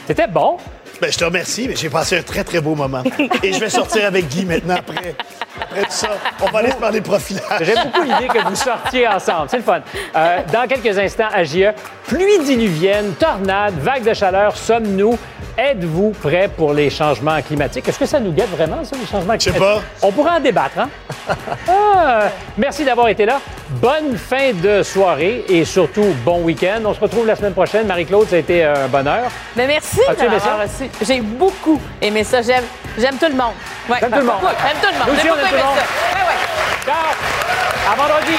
C'était bon. Ben, je te remercie, mais j'ai passé un très, très beau moment. <laughs> Et je vais sortir avec Guy maintenant après. Après tout ça, on va aller se parler de profilage. J'aime beaucoup l'idée que vous sortiez ensemble. C'est le fun. Euh, dans quelques instants, à JE, pluie diluvienne, tornade, vague de chaleur, sommes-nous? Êtes-vous prêts pour les changements climatiques? Est-ce que ça nous guette vraiment, ça, les changements sais climatiques? pas. On pourrait en débattre, hein? <laughs> Ah, merci d'avoir été là. Bonne fin de soirée et surtout bon week-end. On se retrouve la semaine prochaine. Marie-Claude, ça a été un bonheur. Mais merci ça? reçu. J'ai beaucoup aimé ça. J'aime, j'aime tout le monde. Ouais, J'aime tout le monde. J'aime tout le monde. Nous Ciao! À vendredi!